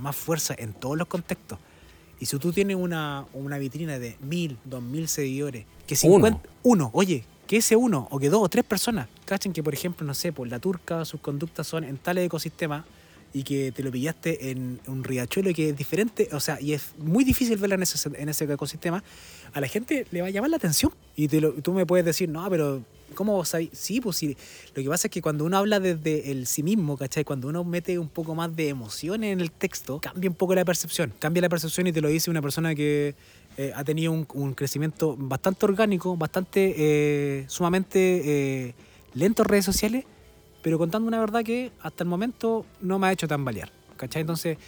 más fuerza en todos los contextos. Y si tú tienes una, una vitrina de mil, dos mil seguidores, que Uno. 50, uno, oye, que ese uno, o que dos o tres personas, cachen que, por ejemplo, no sé, por la turca, sus conductas son en tales ecosistemas y que te lo pillaste en un riachuelo que es diferente, o sea, y es muy difícil verla en ese, en ese ecosistema, a la gente le va a llamar la atención. Y te lo- tú me puedes decir, no, pero ¿cómo vos? Sí, pues sí. Lo que pasa es que cuando uno habla desde el sí mismo, ¿cachai? Cuando uno mete un poco más de emoción en el texto, cambia un poco la percepción. Cambia la percepción y te lo dice una persona que eh, ha tenido un, un crecimiento bastante orgánico, bastante eh, sumamente eh, lento en redes sociales, pero contando una verdad que hasta el momento no me ha hecho tambalear. ¿Cachai? Entonces,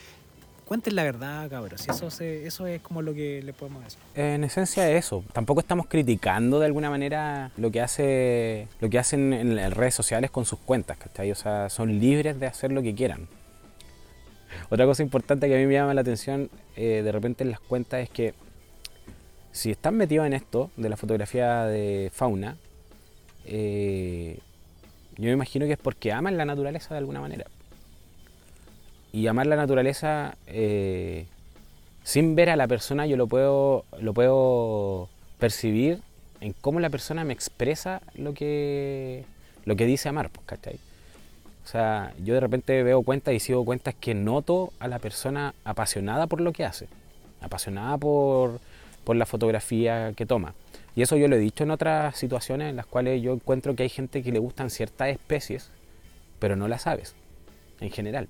cuenten la verdad, cabros. Y eso, se- eso es como lo que le podemos decir. En esencia es eso. Tampoco estamos criticando de alguna manera lo que hace lo que hacen en las redes sociales con sus cuentas, ¿cachai? O sea, son libres de hacer lo que quieran. Otra cosa importante que a mí me llama la atención eh, de repente en las cuentas es que si están metidos en esto de la fotografía de fauna, eh, yo me imagino que es porque aman la naturaleza de alguna manera. Y amar la naturaleza eh, sin ver a la persona yo lo puedo, lo puedo percibir en cómo la persona me expresa lo que, lo que dice amar, pues, ¿cachai? O sea, yo de repente veo cuentas y sigo cuentas que noto a la persona apasionada por lo que hace, apasionada por, por la fotografía que toma. Y eso yo lo he dicho en otras situaciones en las cuales yo encuentro que hay gente que le gustan ciertas especies, pero no las aves, en general.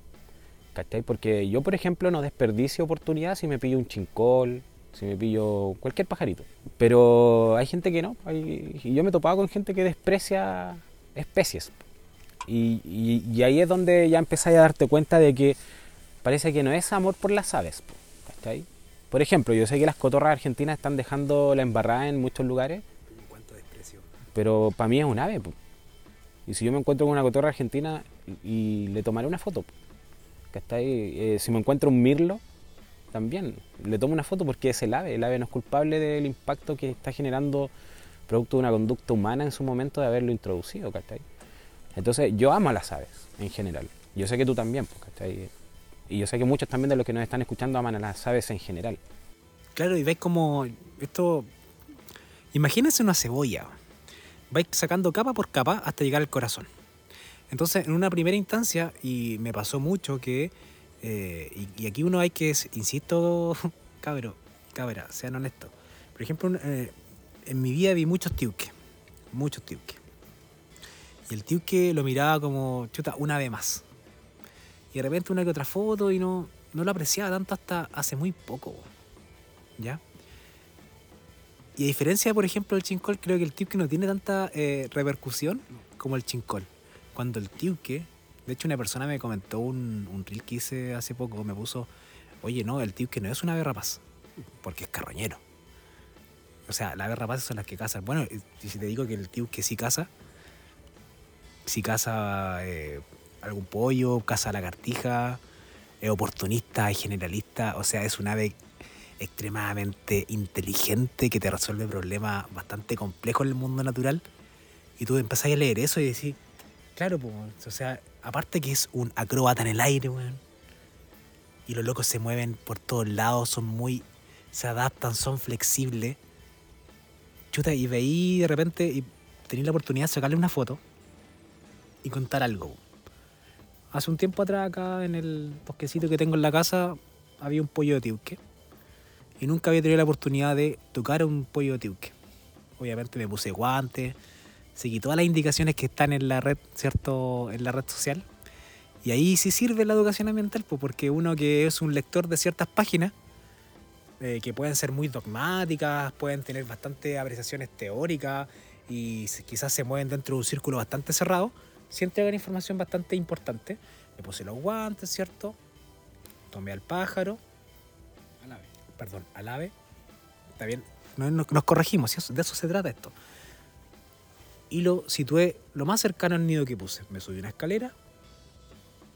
¿Cachai? Porque yo, por ejemplo, no desperdicio oportunidad si me pillo un chincol, si me pillo cualquier pajarito. Pero hay gente que no. y yo me he topado con gente que desprecia especies. Y, ahí es donde ya empezáis a darte cuenta de que parece que no es amor por las aves. ¿cachai? Por ejemplo, yo sé que las cotorras argentinas están dejando la embarrada en muchos lugares, cuánto desprecio. pero para mí es un ave. Y si yo me encuentro con una cotorra argentina, y, le tomaré una foto. po, ¿cachai? Eh, si me encuentro un mirlo, también le tomo una foto porque es el ave. El ave no es culpable del impacto que está generando producto de una conducta humana en su momento de haberlo introducido. ¿cachai? Entonces yo amo a las aves en general. Yo sé que tú también, ¿cachai? Y yo sé que muchos también de los que nos están escuchando aman a las aves en general. Claro, y veis como esto. Imagínense una cebolla. Vais sacando capa por capa hasta llegar al corazón. Entonces, en una primera instancia, y me pasó mucho que. eh, y, aquí uno hay que, insisto, cabro, cabra, sean honestos. Por ejemplo, eh, en mi vida vi muchos tiuques. Muchos tiuques. Y el tiuque lo miraba como, chuta, una vez más. Y de repente una que otra foto y no, no lo apreciaba tanto hasta hace muy poco. ¿Ya? Y a diferencia, por ejemplo, del chincol, creo que el tiuque no tiene tanta eh, repercusión como el chincol. Cuando el tiuque, de hecho una persona me comentó un, un reel que hice hace poco, me puso, oye, no, el tiuque no es una ave rapaz, porque es carroñero. O sea, las aves rapaces son las que cazan. Bueno, si te digo que el tiuque sí caza, si caza eh, algún pollo, caza lagartija, es oportunista, es generalista, o sea, es un ave extremadamente inteligente que te resuelve problemas bastante complejos en el mundo natural. Y tú empezás a leer eso y decís, claro, pues, o sea, aparte que es un acróbata en el aire, weón. Y los locos se mueven por todos lados, son muy. se adaptan, son flexibles. Chuta, y veí de repente y tenía la oportunidad de sacarle una foto y contar algo. Hace un tiempo atrás, acá en el bosquecito que tengo en la casa, había un pollo de tiuque y nunca había tenido la oportunidad de tocar un pollo de tiuque. Obviamente me puse guantes, seguí todas las indicaciones que están en la red, ¿cierto? En la red social. Y ahí sí sirve la educación ambiental, pues, porque uno que es un lector de ciertas páginas, eh, que pueden ser muy dogmáticas, pueden tener bastantes apreciaciones teóricas y quizás se mueven dentro de un círculo bastante cerrado, sí entregan información bastante importante. Me puse los guantes, ¿cierto? Tomé al pájaro, perdón, al ave. Está bien, no- no- nos corregimos, de eso se trata esto. Y lo situé lo más cercano al nido que puse. Me subí una escalera,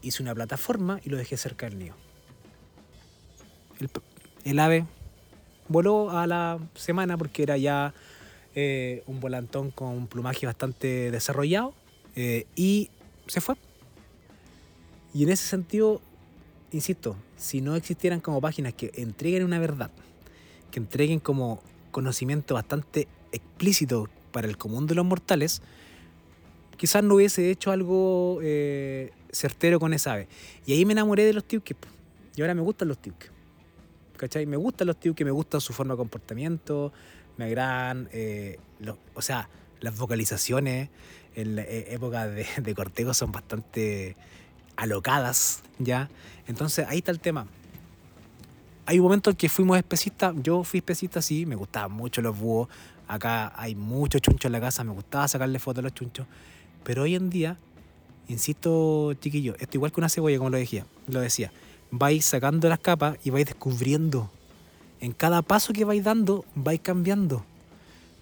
hice una plataforma y lo dejé cerca del nido. El ave voló a la semana porque era ya eh, un volantón con un plumaje bastante desarrollado eh, y se fue. Y en ese sentido, insisto, si no existieran como páginas que entreguen una verdad, que entreguen como conocimiento bastante explícito para el común de los mortales, quizás no hubiese hecho algo eh, certero con esa ave. Y ahí me enamoré de los tiuques. po. Y ahora me gustan los tiuques. ¿Cachai? Me gustan los tiuques, me gustan su forma de comportamiento, me agradan, eh, o sea, las vocalizaciones en la eh, época de, de cortejo son bastante alocadas, ¿ya? Entonces ahí está el tema. Hay un momento en que fuimos especistas, yo fui especista, sí, me gustaban mucho los búhos, acá hay muchos chunchos en la casa, me gustaba sacarle fotos a los chunchos, pero hoy en día, insisto, chiquillo, esto igual que una cebolla, como lo decía, lo decía, vais sacando las capas y vais descubriendo. En cada paso que vais dando, vais cambiando.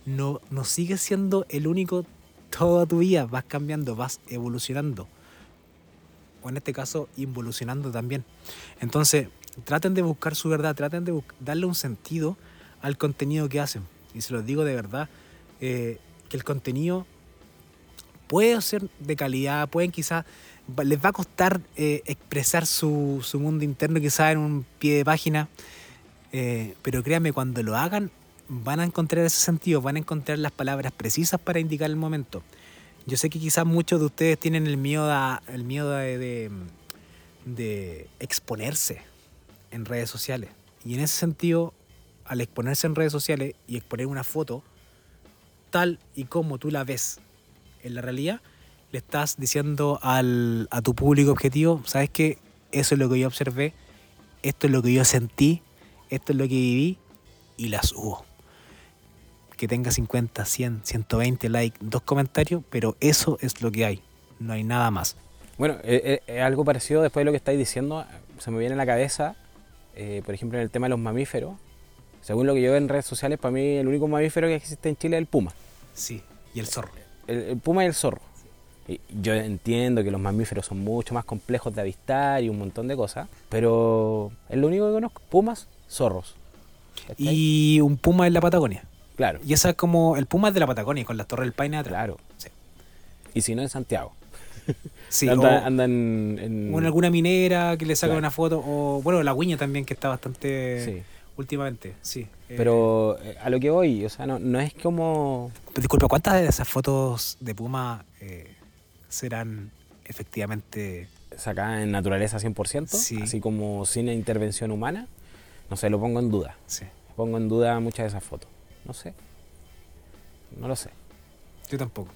No, no sigues siendo el único toda tu vida, vas cambiando, vas evolucionando. O en este caso, involucionando también. Entonces, traten de buscar su verdad, traten de darle un sentido al contenido que hacen. Y se los digo de verdad, eh, que el contenido puede ser de calidad, pueden quizás, les va a costar eh, expresar su, su mundo interno quizás en un pie de página, eh, pero créanme, cuando lo hagan van a encontrar ese sentido, van a encontrar las palabras precisas para indicar el momento. Yo sé que quizás muchos de ustedes tienen el miedo, a- el miedo de, de, de exponerse en redes sociales. Y en ese sentido, al exponerse en redes sociales y exponer una foto tal y como tú la ves en la realidad, le estás diciendo al, a tu público objetivo, sabes que eso es lo que yo observé, esto es lo que yo sentí, esto es lo que viví y la subo. Que tenga 50, 100, 120 likes, dos comentarios, pero eso es lo que hay, no hay nada más. Bueno, eh, eh, algo parecido después de lo que estáis diciendo, se me viene a la cabeza, eh, por ejemplo, en el tema de los mamíferos. Según lo que yo veo en redes sociales, para mí el único mamífero que existe en Chile es el puma. Sí, y el zorro. El, el puma y el zorro. Y yo entiendo que los mamíferos son mucho más complejos de avistar y un montón de cosas, pero es lo único que conozco. Pumas, zorros. Y un puma en la Patagonia. Claro, Y esa es como, el puma es de la Patagonia, con las torres del Paine atrás. claro. Sí. Y si no, en Santiago. Sí, anda, o- en, en- O en alguna minera que le saca Claro. una foto. O bueno, la guiña también que está bastante Sí. últimamente. Sí. Eh, Pero eh, a lo que voy, o sea, no, no es como... disculpa, ¿cuántas de esas fotos de Puma eh, serán efectivamente. sacada en naturaleza 100%, Sí. así como sin intervención humana, no sé, lo pongo en duda. Sí. Pongo en duda muchas de esas fotos. No sé. No lo sé. Yo tampoco.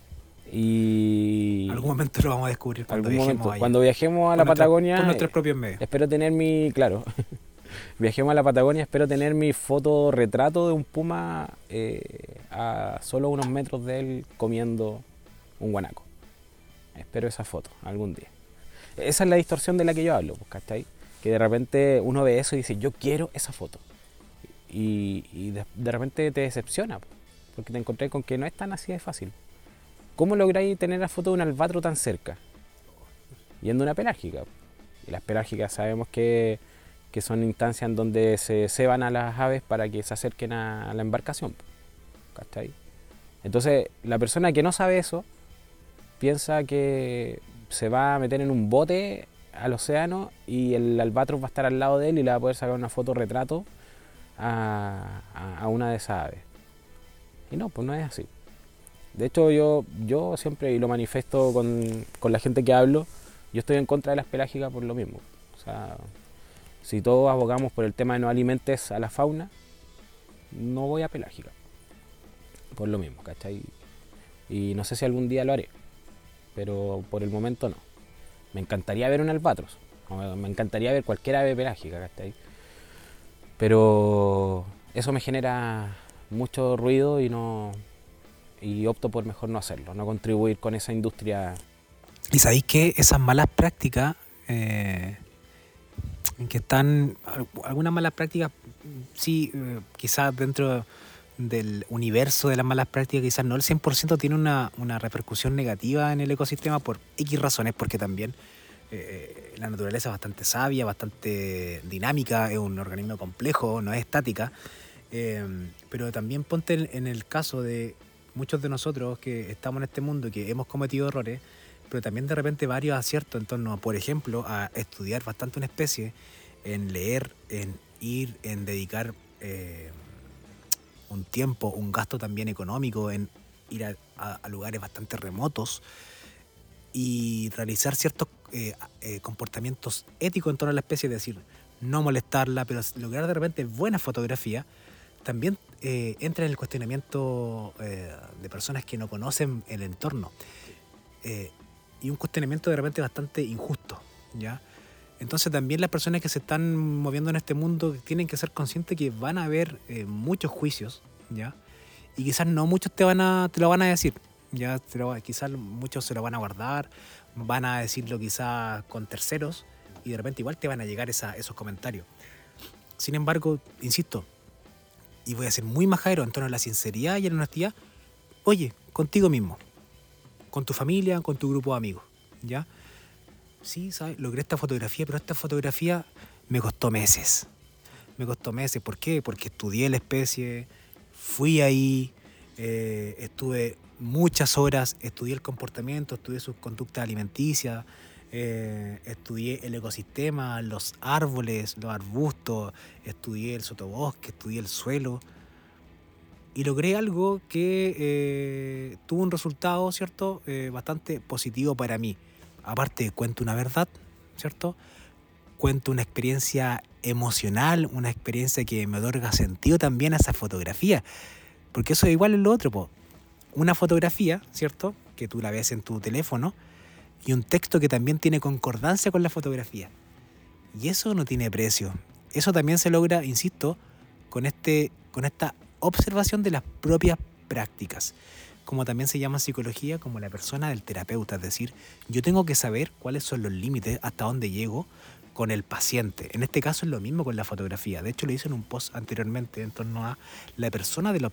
Y... Algún momento lo vamos a descubrir cuando algún viajemos momento, allá. cuando viajemos a Por la nuestra- Patagonia, Por nuestros propios medios. espero tener mi, claro, viajemos a la Patagonia, espero tener mi foto retrato de un puma eh, a solo unos metros de él comiendo un guanaco. Espero esa foto algún día. Esa es la distorsión de la que yo hablo, pues, ¿cachai? Que de repente uno ve eso y dice, yo quiero esa foto. Y, de, repente te decepciona, porque te encontré con que no es tan así de fácil. ¿Cómo lográis tener la foto de un albatro tan cerca? Yendo a una pelágica. Y las pelágicas sabemos que, que son instancias en donde se ceban a las aves para que se acerquen a la embarcación. ¿Cachai? Entonces, la persona que no sabe eso piensa que se va a meter en un bote al océano y el albatros va a estar al lado de él y le va a poder sacar una foto retrato a, una de esas aves. Y no, pues no es así. De hecho, yo, yo siempre, y lo manifiesto con, con la gente que hablo, yo estoy en contra de las pelágicas por lo mismo. O sea, si todos abogamos por el tema de no alimentes a la fauna, no voy a pelágica. Por lo mismo, ¿cachai? Y no sé si algún día lo haré, pero por el momento no. Me encantaría ver un albatros, me encantaría ver cualquier ave pelágica, ¿cachai? Pero eso me genera mucho ruido y no y opto por mejor no hacerlo, no contribuir con esa industria. Y sabéis que esas malas prácticas, eh, que están, al- algunas malas prácticas, sí, eh, quizás dentro del universo de las malas prácticas, quizás no el 100% tiene una, una repercusión negativa en el ecosistema por X razones, porque también eh, la naturaleza es bastante sabia, bastante dinámica, es un organismo complejo, no es estática. Eh, pero también ponte en, el caso de muchos de nosotros que estamos en este mundo, que hemos cometido errores, pero también de repente varios aciertos en torno, por ejemplo, a estudiar bastante una especie, en leer, en ir, en dedicar eh, un tiempo, un gasto también económico, en ir a, a- a lugares bastante remotos y realizar ciertos eh, eh, comportamientos éticos en torno a la especie, es decir, no molestarla, pero lograr de repente buena fotografía, también eh, entra en el cuestionamiento de personas que no conocen el entorno. Y un cuestionamiento de repente bastante injusto, ¿ya? Entonces también las personas que se están moviendo en este mundo tienen que ser conscientes que van a haber muchos juicios, ¿ya? Y quizás no muchos te, van a, te lo van a decir, ¿ya? Te quizás muchos se lo van a guardar, van a decirlo quizás con terceros y de repente igual te van a llegar esos comentarios. Sin embargo, insisto, y voy a ser muy majadero en torno a la sinceridad y a la honestidad, oye, contigo mismo, con tu familia, con tu grupo de amigos, ¿ya? Sí, ¿sabes? Logré esta fotografía, pero esta fotografía me costó meses. Me costó meses, ¿por qué? Porque estudié la especie, fui ahí, eh, estuve muchas horas, estudié el comportamiento, estudié sus conductas alimenticias, eh, estudié el ecosistema, los árboles, los arbustos, estudié el sotobosque, estudié el suelo y logré algo que eh, tuvo un resultado, ¿cierto? Eh, bastante positivo para mí. Aparte, cuento una verdad, ¿cierto? Cuento una experiencia emocional, una experiencia que me otorga sentido también a esa fotografía. Porque eso igual es lo otro. Una fotografía, ¿cierto? Que tú la ves en tu teléfono y un texto que también tiene concordancia con la fotografía. Y eso no tiene precio. Eso también se logra, insisto, con, este, con esta observación de las propias prácticas. Como también se llama psicología, como la persona del terapeuta. Es decir, yo tengo que saber cuáles son los límites, hasta dónde llego con el paciente. En este caso es lo mismo con la fotografía. De hecho, lo hice en un post anteriormente en torno a la persona del,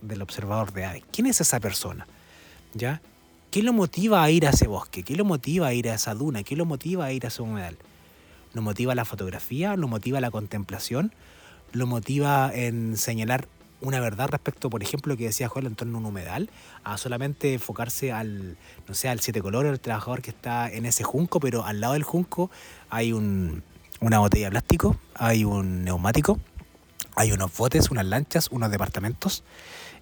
del observador de ave. ¿Quién es esa persona? ¿Ya? ¿Qué lo motiva a ir a ese bosque? ¿Qué lo motiva a ir a esa duna? ¿Qué lo motiva a ir a ese humedal? ¿Lo motiva la fotografía? ¿Lo motiva la contemplación? ¿Lo motiva en señalar una verdad respecto, por ejemplo, lo que decía Joel en torno a un humedal, a solamente enfocarse al, no sé, al siete colores, el trabajador que está en ese junco, pero al lado del junco hay un, una botella de plástico, hay un neumático, hay unos botes, unas lanchas, unos departamentos.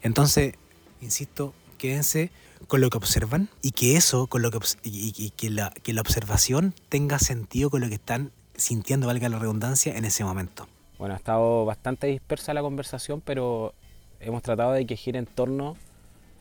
Entonces, insisto, quédense con lo que observan y que eso, con lo que, y, que, la, que la observación tenga sentido con lo que están sintiendo, valga la redundancia, en ese momento. Bueno, ha estado bastante dispersa la conversación, pero hemos tratado de que gire en torno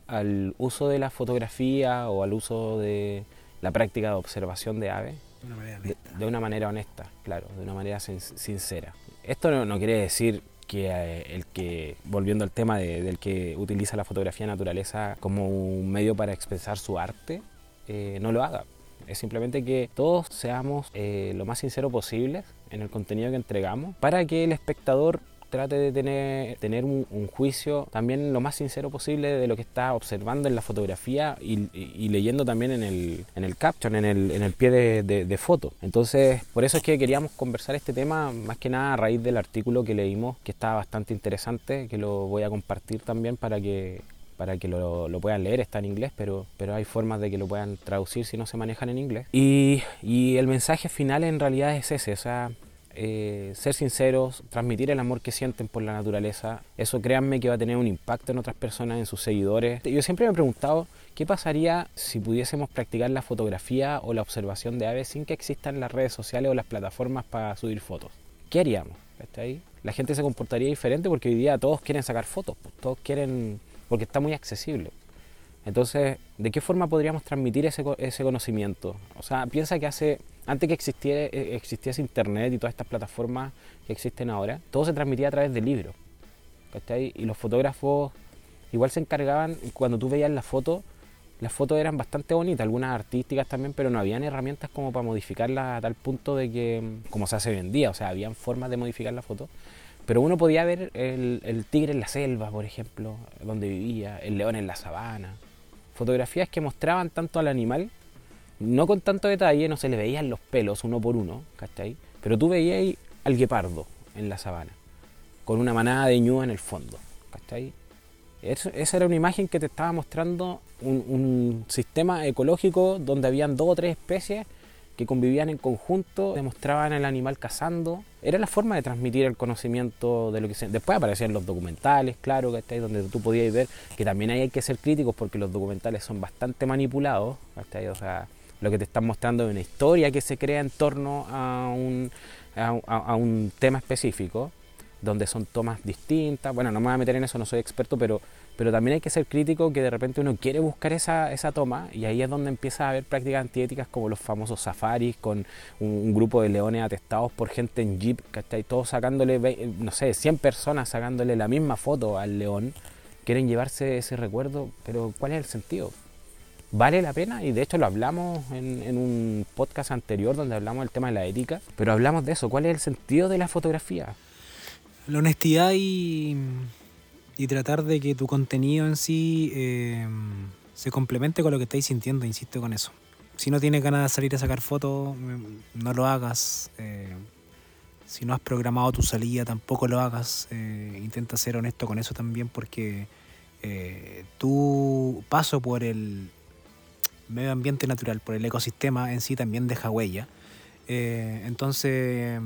al uso de la fotografía o al uso de la práctica de observación de aves de una manera honesta, de, una manera honesta claro, de una manera sincera. Esto no, quiere decir que eh, el que, volviendo al tema del que utiliza la fotografía naturaleza como un medio para expresar su arte, eh, no lo haga. Es simplemente que todos seamos eh, lo más sincero posible en el contenido que entregamos para que el espectador trate de tener, tener un, juicio también lo más sincero posible de lo que está observando en la fotografía y, leyendo también en el, en el caption, en el, en el pie de, de, foto. Entonces, por eso es que queríamos conversar este tema más que nada a raíz del artículo que leímos, que está bastante interesante, que lo voy a compartir también para que para que lo, lo, puedan leer, está en inglés, pero, pero hay formas de que lo puedan traducir si no se manejan en inglés. Y, y el mensaje final en realidad es ese, o sea, eh, ser sinceros, transmitir el amor que sienten por la naturaleza, eso créanme que va a tener un impacto en otras personas, en sus seguidores. Yo siempre me he preguntado qué pasaría si pudiésemos practicar la fotografía o la observación de aves sin que existan las redes sociales o las plataformas para subir fotos. ¿Qué haríamos? ahí? La gente se comportaría diferente porque hoy día todos quieren sacar fotos, pues, todos quieren, porque está muy accesible. Entonces, ¿de qué forma podríamos transmitir ese, ese conocimiento? O sea, piensa que hace antes que existiera, eh, existiese internet y todas estas plataformas que existen ahora, todo se transmitía a través de libros. Y los fotógrafos igual se encargaban, cuando tú veías las fotos, las fotos eran bastante bonitas, algunas artísticas también, pero no habían herramientas como para modificarlas a tal punto de que, como se hace hoy en día, o sea, habían formas de modificar la foto. Pero uno podía ver el, tigre en la selva, por ejemplo, donde vivía, el león en la sabana. Fotografías que mostraban tanto al animal no con tanto detalle, no se le veían los pelos uno por uno, ¿cachai? Pero tú veías al guepardo en la sabana, con una manada de ñúa en el fondo, ¿cachai? esa era una imagen que te estaba mostrando un, sistema ecológico donde habían dos o tres especies que convivían en conjunto, demostraban el animal cazando. Era la forma de transmitir el conocimiento de lo que se... Después aparecían los documentales, claro, ¿cachai? donde tú podías ver que también hay que ser críticos porque los documentales son bastante manipulados, ¿cachai? O sea, lo que te están mostrando es una historia que se crea en torno a un, a, un tema específico, donde son tomas distintas. Bueno, no me voy a meter en eso, no soy experto, pero, pero también hay que ser crítico que de repente uno quiere buscar esa, esa toma y ahí es donde empieza a haber prácticas antiéticas como los famosos safaris con un, grupo de leones atestados por gente en jeep, que Todos sacándole, no sé, 100 personas sacándole la misma foto al león. Quieren llevarse ese recuerdo, pero ¿cuál es el sentido? vale la pena y de hecho lo hablamos en, un podcast anterior donde hablamos del tema de la ética, pero hablamos de eso, ¿cuál es el sentido de la fotografía? La honestidad y, y tratar de que tu contenido en sí eh, se complemente con lo que estáis sintiendo, insisto con eso. Si no tienes ganas de salir a sacar fotos, mm, no lo hagas. Eh, si no has programado tu salida, tampoco lo hagas. Eh, intenta ser honesto con eso también porque tu paso por el, medio ambiente natural, por el ecosistema en sí también deja huella. Entonces,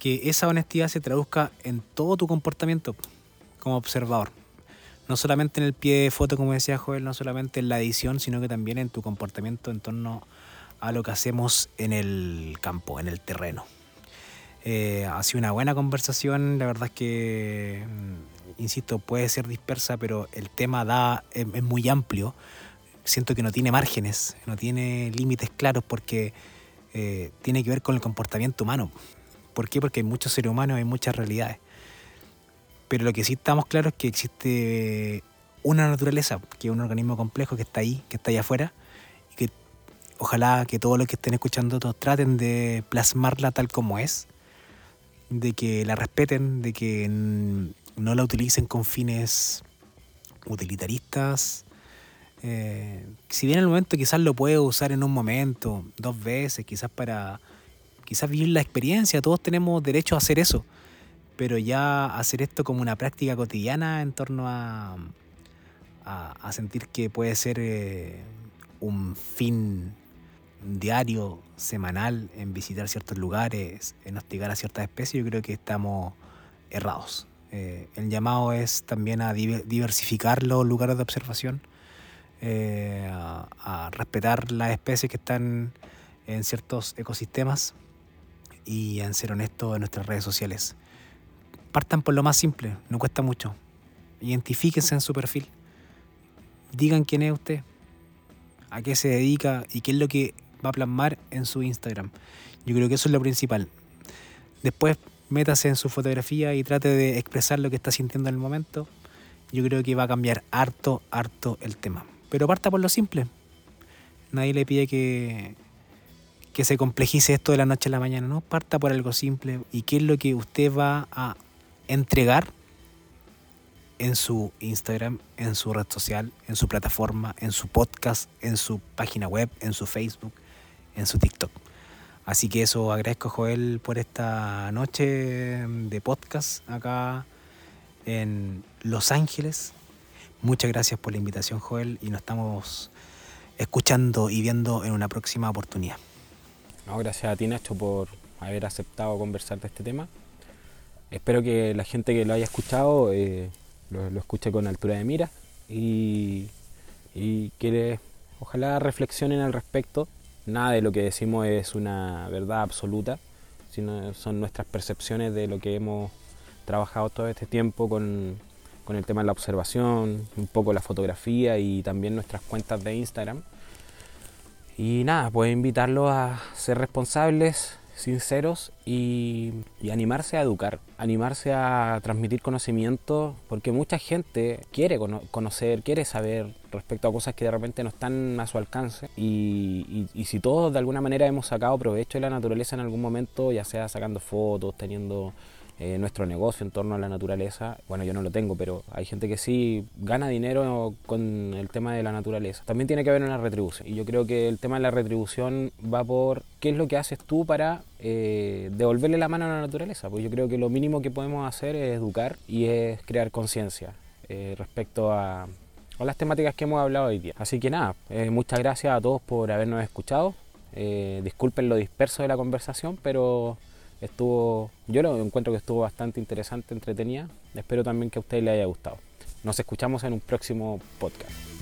que esa honestidad se traduzca en todo tu comportamiento como observador. No solamente en el pie de foto, como decía Joel, no solamente en la edición, sino que también en tu comportamiento en torno a lo que hacemos en el campo, en el terreno. Eh, ha sido una buena conversación, la verdad es que, mm, insisto, puede ser dispersa, pero el tema da, es muy amplio siento que no tiene márgenes, no tiene límites claros porque eh, tiene que ver con el comportamiento humano. ¿Por qué? Porque hay muchos seres humanos, hay muchas realidades. Pero lo que sí estamos claros es que existe una naturaleza, que es un organismo complejo que está ahí, que está allá afuera, y que ojalá que todos los que estén escuchando todos traten de plasmarla tal como es, de que la respeten, de que no la utilicen con fines utilitaristas. Eh, si bien en el momento quizás lo puedo usar en un momento, dos veces, quizás para quizás vivir la experiencia, todos tenemos derecho a hacer eso, pero ya hacer esto como una práctica cotidiana en torno a, a, sentir que puede ser eh, un fin diario, semanal, en visitar ciertos lugares, en hostigar a ciertas especies, yo creo que estamos errados. Eh, el llamado es también a diversificar los lugares de observación, eh, a, respetar las especies que están en ciertos ecosistemas y en ser honestos en nuestras redes sociales. Partan por lo más simple, no cuesta mucho. Identifíquense en su perfil. Digan quién es usted, a qué se dedica y qué es lo que va a plasmar en su Instagram. Yo creo que eso es lo principal. Después métase en su fotografía y trate de expresar lo que está sintiendo en el momento. Yo creo que va a cambiar harto, harto el tema. Pero parta por lo simple. Nadie le pide que, que se complejice esto de la noche a la mañana, ¿no? Parta por algo simple. ¿Y qué es lo que usted va a entregar en su Instagram, en su red social, en su plataforma, en su podcast, en su página web, en su Facebook, en su TikTok? Así que eso agradezco Joel por esta noche de podcast acá en Los Ángeles. Muchas gracias por la invitación Joel y nos estamos escuchando y viendo en una próxima oportunidad. gracias a ti Nacho por haber aceptado conversar de este tema. Espero que la gente que lo haya escuchado eh, lo, escuche con altura de mira y, que ojalá reflexionen al respecto nada de lo que decimos es una verdad absoluta, sino son nuestras percepciones de lo que hemos trabajado todo este tiempo con, el tema de la observación, un poco la fotografía y también nuestras cuentas de Instagram. Y nada, pues invitarlos a ser responsables, sinceros y, animarse a educar, animarse a transmitir conocimiento, porque mucha gente quiere conocer, quiere saber respecto a cosas que de repente no están a su alcance y, y si todos de alguna manera hemos sacado provecho de la naturaleza en algún momento, ya sea sacando fotos, teniendo eh, nuestro negocio en torno a la naturaleza. Bueno, yo no lo tengo, pero hay gente que sí gana dinero con el tema de la naturaleza. También tiene que haber una retribución. Y yo creo que el tema de la retribución va por qué es lo que haces tú para eh, devolverle la mano a la naturaleza. Pues yo creo que lo mínimo que podemos hacer es educar y es crear conciencia eh, respecto a, a, las temáticas que hemos hablado hoy día. Así que nada, muchas gracias a todos por habernos escuchado. disculpen lo disperso de la conversación, pero estuvo, yo lo encuentro que estuvo bastante interesante, entretenida. Espero también que a ustedes les haya gustado. Nos escuchamos en un próximo podcast.